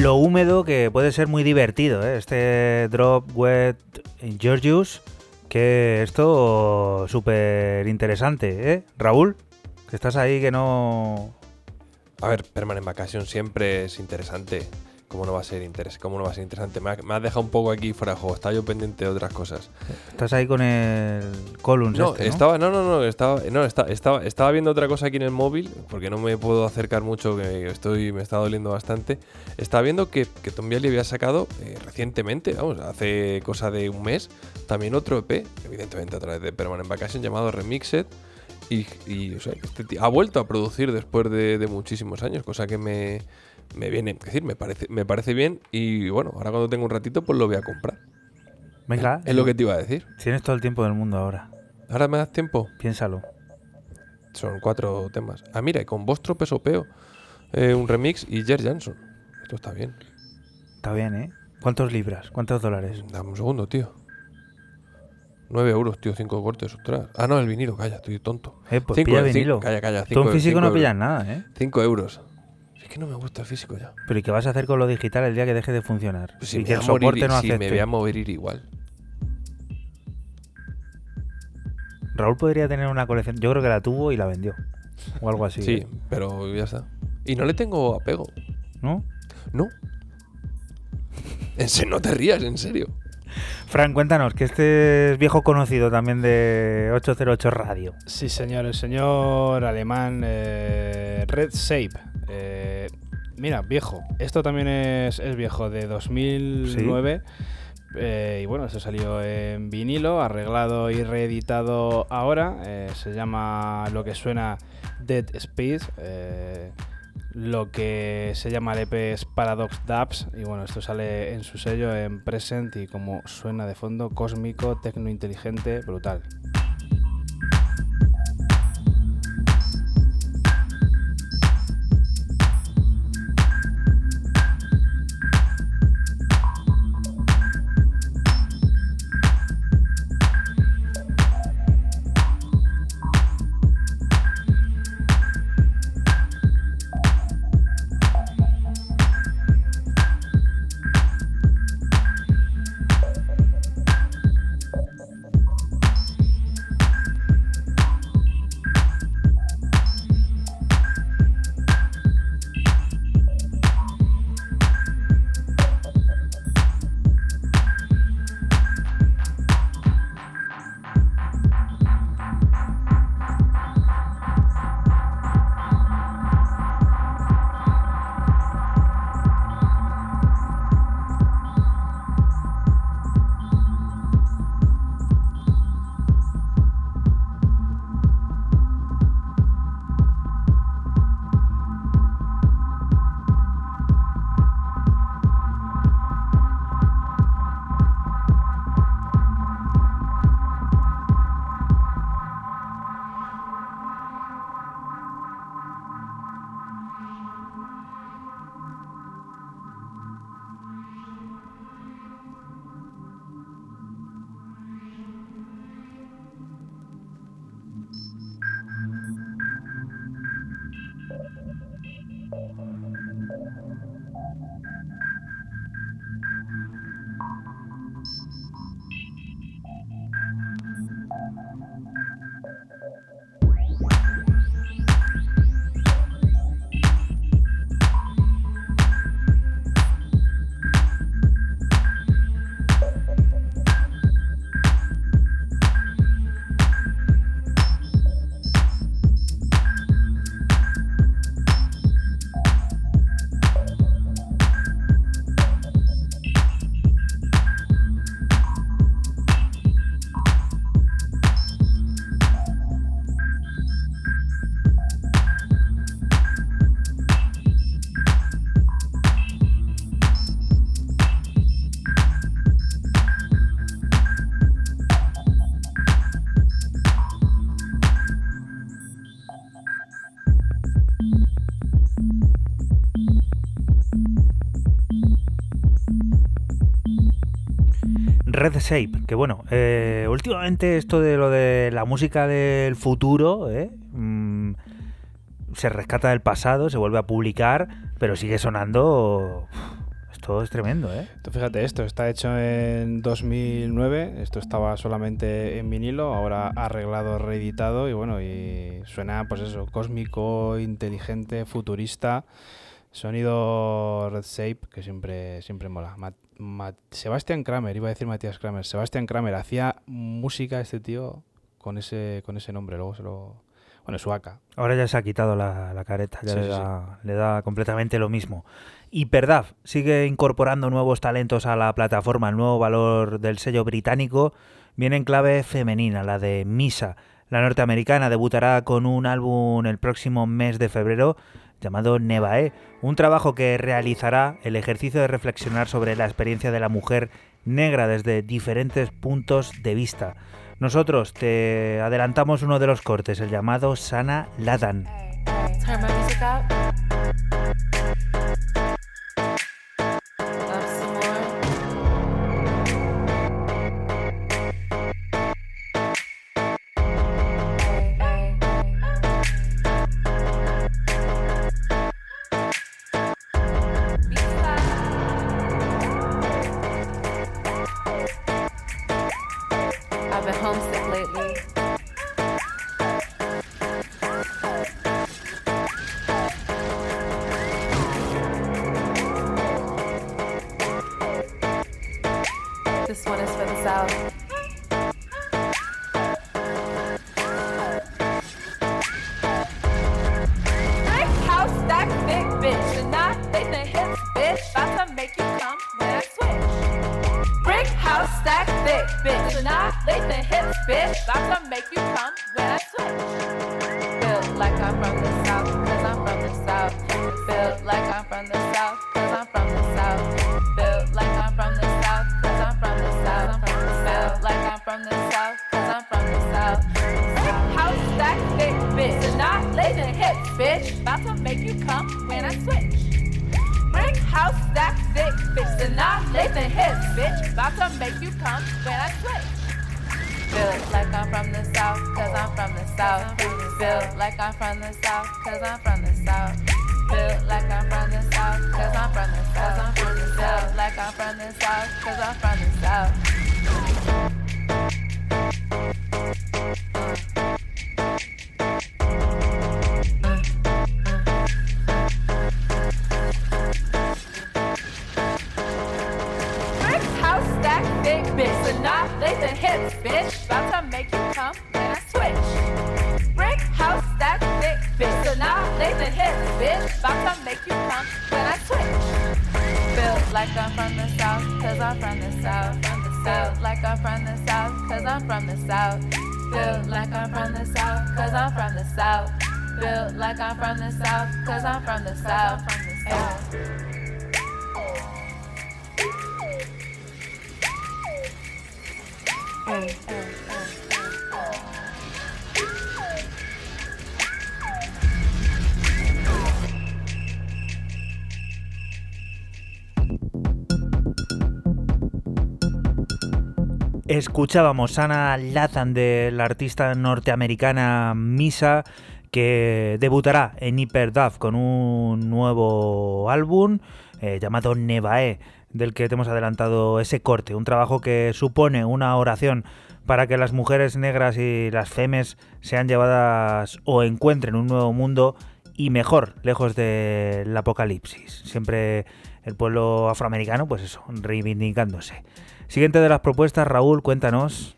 Lo húmedo que puede ser muy divertido, ¿eh? Este Drop Wet Georgius, que esto súper interesante, ¿eh? Raúl, que estás ahí que no... A ver, Permanent Vacation siempre es interesante. ¿Cómo no va a ser, interes cómo no va a ser interesante? Me, ha- me has dejado un poco aquí fuera de juego. Estaba yo pendiente de otras cosas. Estás ahí con el Columns No, este, ¿no? estaba, no, no, no, estaba, no, esta- estaba, estaba viendo otra cosa aquí en el móvil, porque no me puedo acercar mucho, que estoy, me está doliendo bastante. Estaba viendo que, que Tom Bialy había sacado eh, recientemente, vamos, hace cosa de un mes, también otro EP, evidentemente a través de Permanent Vacation, llamado Remixed. Y, y, o sea, este tío ha vuelto a producir después de, de muchísimos años, cosa que me, me viene, es decir, me parece, me parece bien. Y bueno, ahora cuando tengo un ratito, pues lo voy a comprar. Venga, Es lo que te iba a decir. tienes todo el tiempo del mundo ahora. Ahora me das tiempo. Piénsalo. Son cuatro temas. Ah, mira, y con Vostro Pesopeo, eh, un remix y Jer Jansson. Esto está bien. Está bien, ¿eh? ¿Cuántos libras? ¿Cuántos dólares? Dame un segundo, tío. 9 euros, tío, 5 cortes, ostras. Ah, no, el vinilo, calla, estoy tonto. Eh, pues Cinco- pilla vinilo. Calla, calla. Tú en cinco- físico cinco no euros. pillas nada, ¿eh? 5 euros. Que no me gusta el físico ya. Pero ¿y qué vas a hacer con lo digital el día que deje de funcionar? Pues y me que el morir soporte i- no si me voy a morir igual. Raúl podría tener una colección. Yo creo que la tuvo y la vendió. O algo así. Sí, ¿eh? pero ya está. Y no le tengo apego. ¿No? No. En serio, no te rías, en serio. Fran, cuéntanos, que este es viejo conocido también de 808 Radio. Sí, señor, el señor alemán eh, Red Shape. Eh, mira, viejo. Esto también es, es viejo, de 2009. Eh, y bueno, esto salió en vinilo, arreglado y reeditado ahora. Eh, se llama lo que suena Dead Space. eh, lo que se llama el EP es Paradox Dubs. Y bueno, esto sale en su sello en Present y como suena de fondo, cósmico, tecno inteligente, brutal. Red Shape, que bueno, eh, últimamente esto de lo de la música del futuro, ¿eh? Mm, se rescata del pasado, se vuelve a publicar, pero sigue sonando esto es tremendo, ¿eh? Tú fíjate, esto está hecho en 2009, esto estaba solamente en vinilo, ahora arreglado, reeditado y bueno, y suena pues eso, cósmico, inteligente, futurista, sonido Red Shape que siempre, siempre mola. Ma- Ma- Sebastian Kramer, iba a decir Matías Kramer, Sebastian Kramer hacía música este tío con ese, con ese nombre, luego se lo... Bueno, Suaka. Ahora ya se ha quitado la, la careta, ya Sí, le, sí. da, le da completamente lo mismo. Hyperdaf sigue incorporando nuevos talentos a la plataforma. El nuevo valor del sello británico viene en clave femenina, la de Misa. La norteamericana debutará con un álbum el próximo mes de febrero llamado Nevae, un trabajo que realizará el ejercicio de reflexionar sobre la experiencia de la mujer negra desde diferentes puntos de vista. Nosotros te adelantamos uno de los cortes, el llamado Sana Ladan. Escuchábamos Sana Lathan de la artista norteamericana Misa que debutará en Hyperdub con un nuevo álbum eh, llamado Nevae del que te hemos adelantado ese corte, un trabajo que supone una oración para que las mujeres negras y las femes sean llevadas o encuentren un nuevo mundo y mejor, lejos del apocalipsis. Siempre el pueblo afroamericano, pues eso, reivindicándose. Siguiente de las propuestas, Raúl, cuéntanos.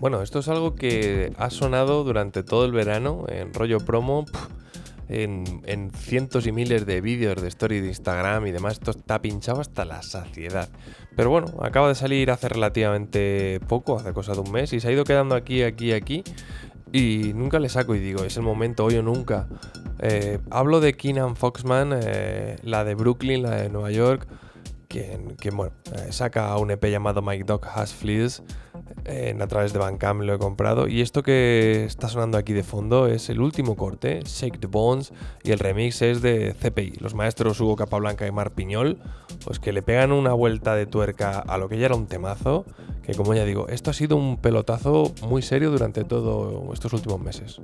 Bueno, esto es algo que ha sonado durante todo el verano en rollo promo, en cientos y miles de vídeos de story de Instagram y demás. Esto está pinchado hasta la saciedad. Pero bueno, acaba de salir hace relativamente poco, hace cosa de un mes, y se ha ido quedando aquí, aquí, aquí. Y nunca le saco y digo, es el momento, hoy o nunca. Eh, hablo de Keenan Foxman, eh, la de Brooklyn, la de Nueva York, quien, quien, bueno, eh, saca un EP llamado My Dog Has Fleas. En, a través de Bandcamp lo he comprado. Y esto que está sonando aquí de fondo es el último corte, Shake the Bones, y el remix es de CPI, los maestros Hugo Capablanca y Mar Piñol, pues que le pegan una vuelta de tuerca a lo que ya era un temazo, que como ya digo, esto ha sido un pelotazo muy serio durante todos estos últimos meses.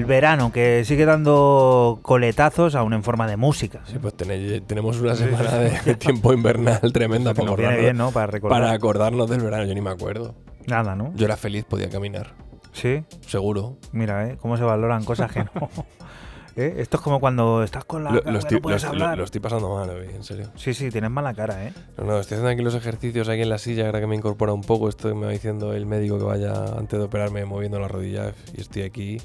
El verano, que sigue dando coletazos, aún en forma de música. Sí, pues tenéis- tenemos una semana de tiempo invernal tremenda para acordarnos, bien, ¿no? Para recordar. para acordarnos del verano. Yo ni me acuerdo. Nada, ¿no? Yo era feliz, podía caminar. Sí, Seguro. mira, ¿eh? Cómo se valoran cosas que no. ¿Eh? Esto es como cuando estás con la Lo, cara lo estoy, no puedes lo- lo- hablar. lo estoy pasando mal hoy, en serio. Sí, sí, tienes mala cara, ¿eh? No, no, estoy haciendo aquí los ejercicios aquí en la silla, ahora que me incorpora un poco. Esto me va diciendo el médico que vaya antes de operarme moviendo la rodilla y estoy aquí.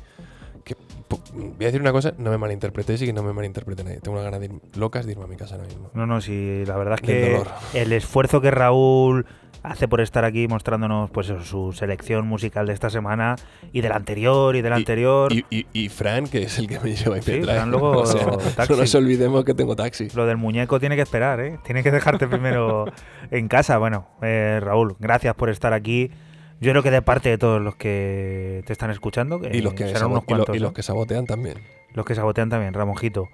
Voy a decir una cosa, no me malinterpretéis y que no me malinterprete nadie. Tengo una ganas de ir, locas de irme a mi casa ahora mismo. No, no, sí, la verdad es que el esfuerzo que Raúl hace por estar aquí mostrándonos pues su selección musical de esta semana y del anterior y del Y- anterior. Y, y- y Fran, que es el que me lleva y me Sí, trae. Fran luego O sea, taxi. no nos olvidemos que tengo taxi. Lo del muñeco tiene que esperar, ¿eh? Tiene que dejarte primero en casa. Bueno, eh, Raúl, gracias por estar aquí. Yo creo que de parte de todos los que te están escuchando, que Y los que, serán unos y lo- cuantos, y los ¿eh? que sabotean también. Los que sabotean también, Ramonjito.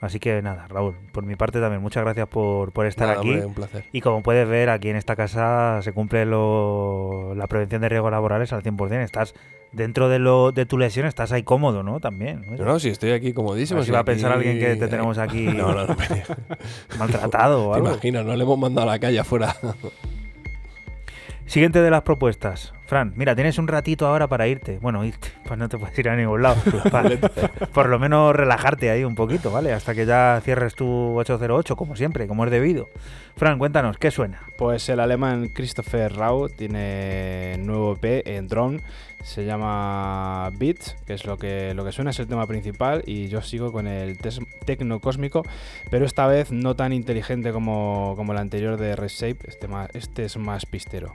Así que nada, Raúl, por mi parte también, muchas gracias por, por estar Nada, aquí. hombre, un placer. Y como puedes ver, aquí en esta casa se cumple lo- la prevención de riesgos laborales al 100%. Estás dentro de, lo, de tu lesión, estás ahí cómodo, ¿no? También. ¿no? No, si estoy aquí comodísimo. Si va a aquí- pensar alguien que te tenemos aquí No, no, no. me- maltratado o Te algo. imaginas, no le hemos mandado a la calle afuera. Siguiente de las propuestas. Fran, mira, tienes un ratito ahora para irte. Bueno, irte, pues no te puedes ir a ningún lado. Por lo menos relajarte ahí un poquito, ¿vale? Hasta que ya cierres tu 808, como siempre, como es debido. Fran, cuéntanos, ¿qué suena? Pues el alemán Christopher Rau tiene nuevo EP en Drone. Se llama Beats, que es lo que, lo que suena, es el tema principal. Y yo sigo con el tecno cósmico, pero esta vez no tan inteligente como, como el anterior de Red Shape. Este, más, este es más pistero.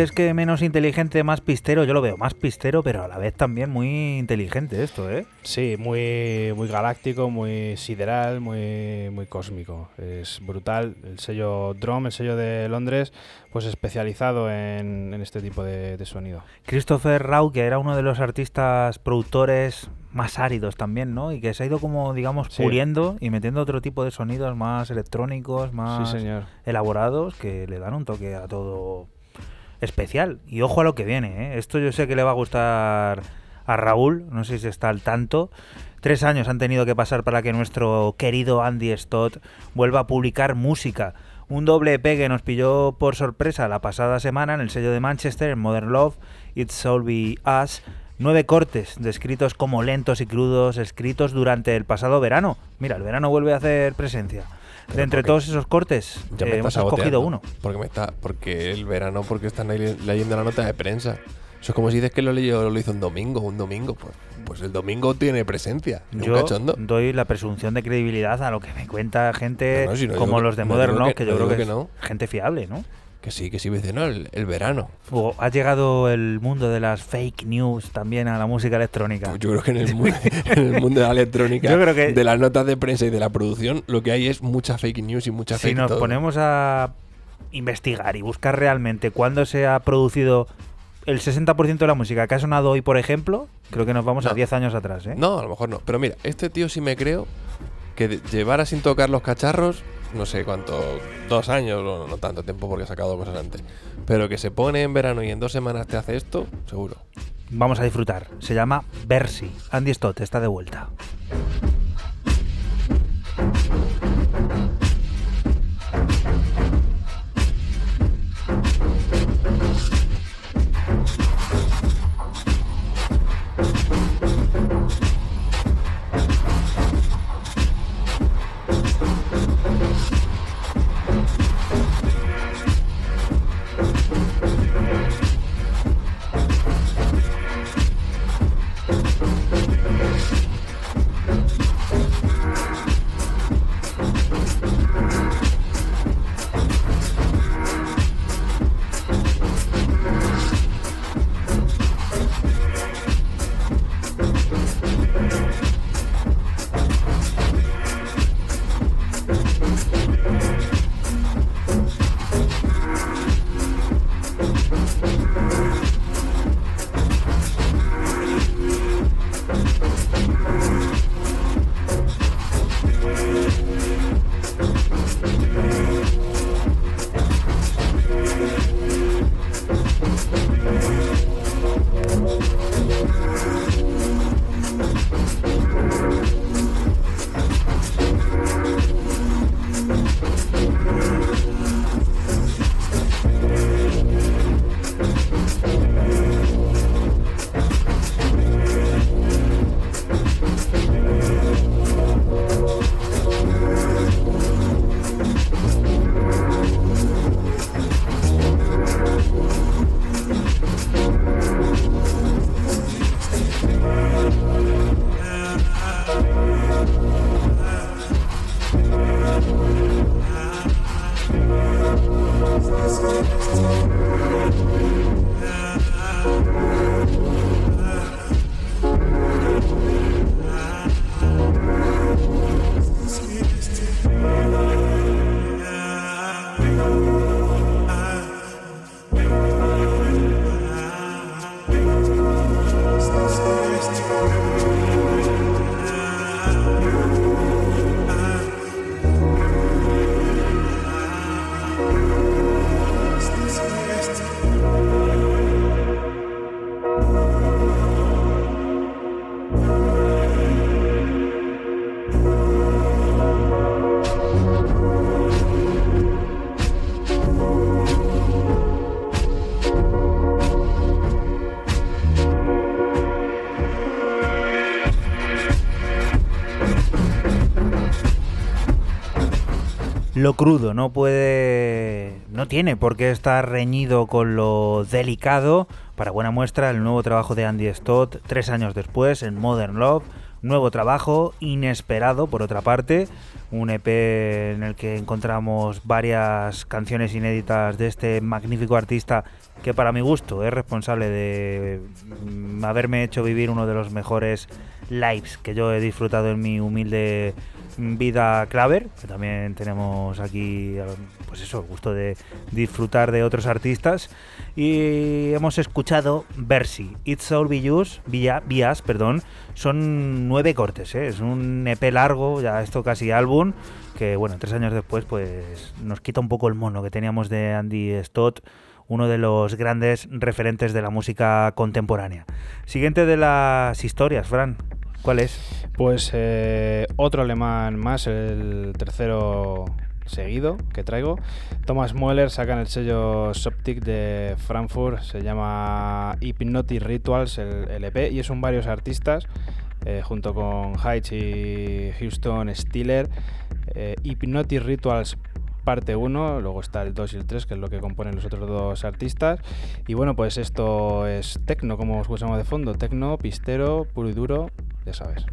Dices que menos inteligente, más pistero, yo lo veo más pistero, pero a la vez también muy inteligente esto, ¿eh? Sí, muy, muy galáctico, muy sideral, muy, muy cósmico. Es brutal. El sello Drum, el sello de Londres, pues especializado en, en este tipo de, de sonido. Christopher Rau, que era uno de los artistas productores más áridos también, ¿no? Y que se ha ido como, digamos, Sí. puliendo y metiendo otro tipo de sonidos más electrónicos, más Sí, señor. elaborados, que le dan un toque a todo especial. Y ojo a lo que viene, ¿eh? Esto yo sé que le va a gustar a Raúl, no sé si está al tanto. Tres años han tenido que pasar para que nuestro querido Andy Stott vuelva a publicar música. Un doble EP que nos pilló por sorpresa la pasada semana en el sello de Manchester, en Modern Love, It's All Be Us. Nueve cortes descritos como lentos y crudos, escritos durante el pasado verano. Mira, el verano vuelve a hacer presencia. De entre todos esos cortes, Ya me eh, hemos escogido uno. Porque, me está, porque el verano, porque están leyendo la nota de prensa. Eso es como si dices que lo leyó, lo hizo un domingo, un domingo. Pues, pues el domingo tiene presencia. Un Yo cachondo. doy la presunción de credibilidad a lo que me cuenta gente No, no, si no como los de Modern que- que, yo creo que, que es gente fiable, ¿no? Que sí, que sí, me dice, no, el, el verano. O ha llegado el mundo de las fake news también a la música electrónica. Pues yo creo que en el, mu- en el mundo de la electrónica, Yo creo que- de las notas de prensa y de la producción, lo que hay es mucha fake news y mucha si fake nos todo. ponemos a investigar y buscar realmente cuándo se ha producido el 60% de la música que ha sonado hoy, por ejemplo, creo que nos vamos a No. 10 años atrás, ¿eh? No, a lo mejor no. Pero mira, este tío sí me creo que llevara sin tocar los cacharros, no sé cuánto, dos años, o no tanto tiempo porque ha sacado cosas antes. Pero que se pone en verano y en dos semanas te hace esto, seguro. Vamos a disfrutar. Se llama Versi. Andy Stott está de vuelta. Lo crudo no puede, no tiene por qué estar reñido con lo delicado. Para buena muestra, el nuevo trabajo de Andy Stott, tres años después, en Modern Love, nuevo trabajo, inesperado por otra parte, un EP en el que encontramos varias canciones inéditas de este magnífico artista que para mi gusto es responsable de mm, haberme hecho vivir uno de los mejores lives que yo he disfrutado en mi humilde vida Claver, que también tenemos aquí, pues eso, el gusto de disfrutar de otros artistas. Y hemos escuchado Versi, It's All Via- Vías, perdón, son nueve cortes, ¿eh? es un EP largo, ya esto casi álbum, que bueno, tres años después pues nos quita un poco el mono que teníamos de Andy Stott, uno de los grandes referentes de la música contemporánea. Siguiente de las historias, Fran, ¿cuál es? Pues eh, otro alemán más, el tercero seguido que traigo. Thomas Mueller saca en el sello Soptic de Frankfurt, se llama Hypnotic Rituals el, el EP y es un varios artistas eh, junto con Heights y Houston Stiller. Eh, Hypnotic Rituals parte 1, luego está el 2 y el 3, que es lo que componen los otros dos artistas. Y bueno, pues esto es tecno, como escuchamos de fondo, tecno, pistero, puro y duro, ya sabes.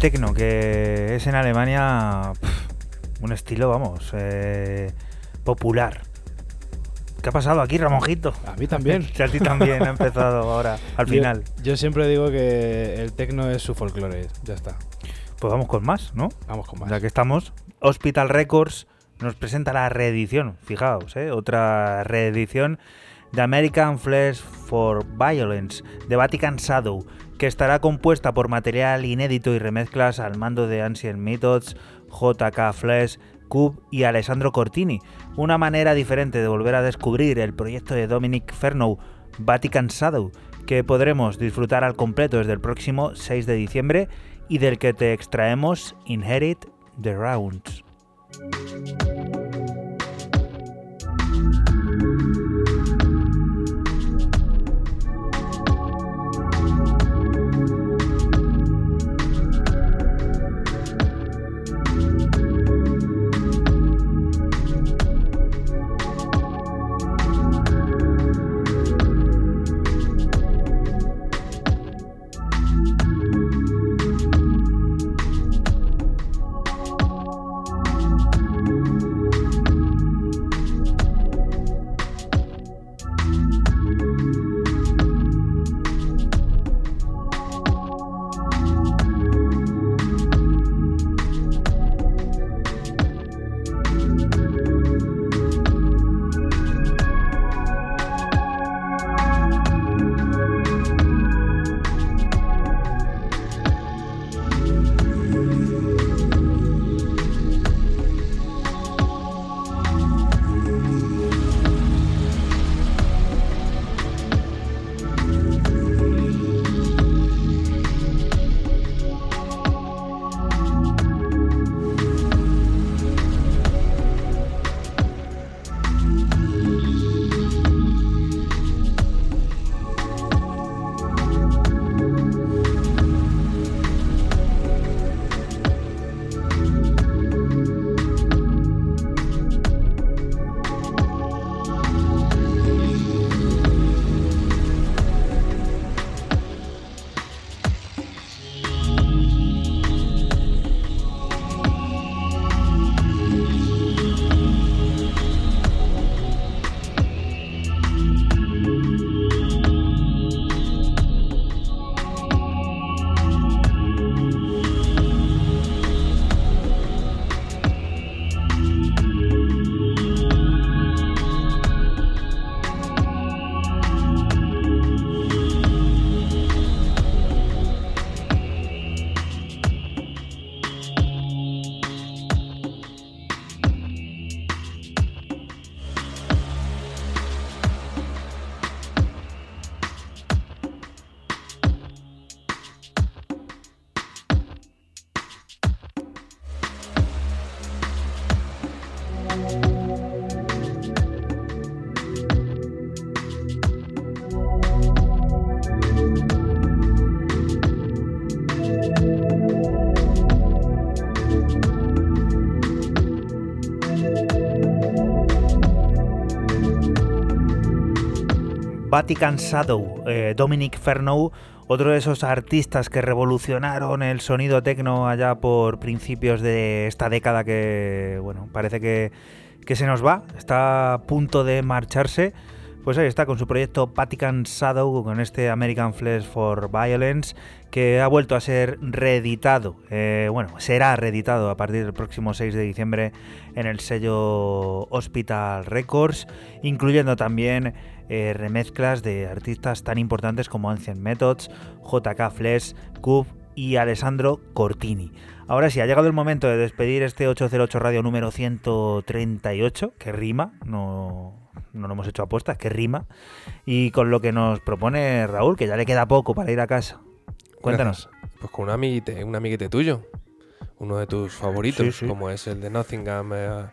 El tecno, que es en Alemania un estilo, vamos, eh, popular. ¿Qué ha pasado aquí, Ramonjito? A mí también. A ti también ha empezado ahora, al Yo- final. Yo, siempre digo que el tecno es su folclore. Ya está. Pues vamos con más, ¿no? Vamos con más. Ya que estamos, Hospital Records nos presenta la reedición, fijaos, ¿eh? otra reedición de American Flesh for Violence de Vatican Shadow, que estará compuesta por material inédito y remezclas al mando de Ancient Methods, JK Flesh, Cube y Alessandro Cortini. Una manera diferente de volver a descubrir el proyecto de Dominic Fernow, Vatican Shadow, que podremos disfrutar al completo desde el próximo 6 de diciembre y del que te extraemos Inherit the Rounds. Vatican Shadow, eh, Dominic Fernow, otro de esos artistas que revolucionaron el sonido tecno allá por principios de esta década que, bueno, parece que, que se nos va, está a punto de marcharse. Pues ahí está, con su proyecto Vatican Shadow, con este American Flesh for Violence, que ha vuelto a ser reeditado. eh, bueno, será reeditado a partir del próximo 6 de diciembre en el sello Hospital Records, incluyendo también eh, remezclas de artistas tan importantes como Ancient Methods, JK Flesh, Cube y Alessandro Cortini. Ahora sí, ha llegado el momento de despedir este 808 Radio número 138, que rima, no, no lo hemos hecho apuestas, que rima, y con lo que nos propone Raúl, que ya le queda poco para ir a casa. Cuéntanos. Gracias. Pues con un amiguite, un amiguite tuyo. Uno de tus favoritos, Sí, sí. como es el de Nottingham. eh,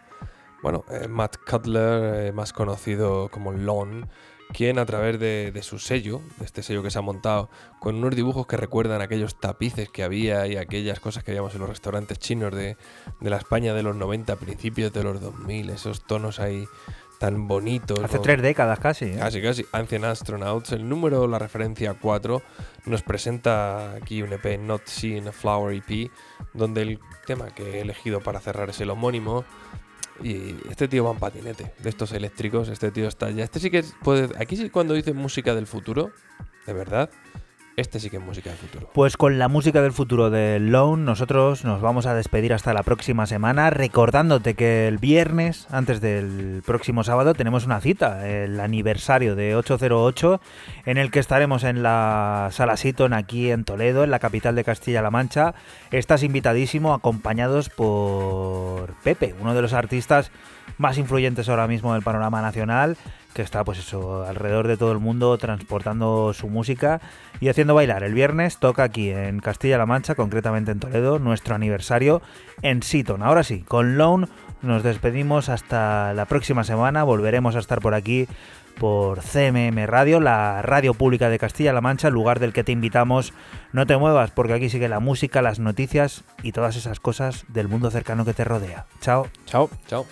bueno, eh, Matt Cutler, eh, más conocido como Lon, quien a través de, de su sello, de este sello que se ha montado, con unos dibujos que recuerdan aquellos tapices que había y aquellas cosas que veíamos en los restaurantes chinos de, de la España de los 90, principios de los 2000, esos tonos ahí tan bonitos. Hace con- tres décadas casi. ¿eh? Casi, casi. Ancient Astronauts. El número, la referencia 4, nos presenta aquí un EP Not Seen a Flower EP, donde el tema que he elegido para cerrar es el homónimo. Y este tío va en patinete, de estos eléctricos, este tío está ya. Este sí que puede. Aquí sí, cuando dice música del futuro, de verdad, este sí que es música del futuro. Pues con la música del futuro de Lone, nosotros nos vamos a despedir hasta la próxima semana, recordándote que el viernes, antes del próximo sábado, tenemos una cita, el aniversario de 808, en el que estaremos en la Sala Siton aquí en Toledo, en la capital de Castilla-La Mancha. Estás invitadísimo, acompañados por Pepe, uno de los artistas más influyentes ahora mismo del panorama nacional, que está pues eso, alrededor de todo el mundo transportando su música y haciendo bailar. El viernes toca aquí en Castilla-La Mancha, concretamente en Toledo, nuestro aniversario en Seaton. Ahora sí, con Lone nos despedimos hasta la próxima semana, volveremos a estar por aquí por CMM Radio, la radio pública de Castilla-La Mancha, lugar del que te invitamos. No te muevas porque aquí sigue la música, las noticias y todas esas cosas del mundo cercano que te rodea. Chao. Chao. Chao.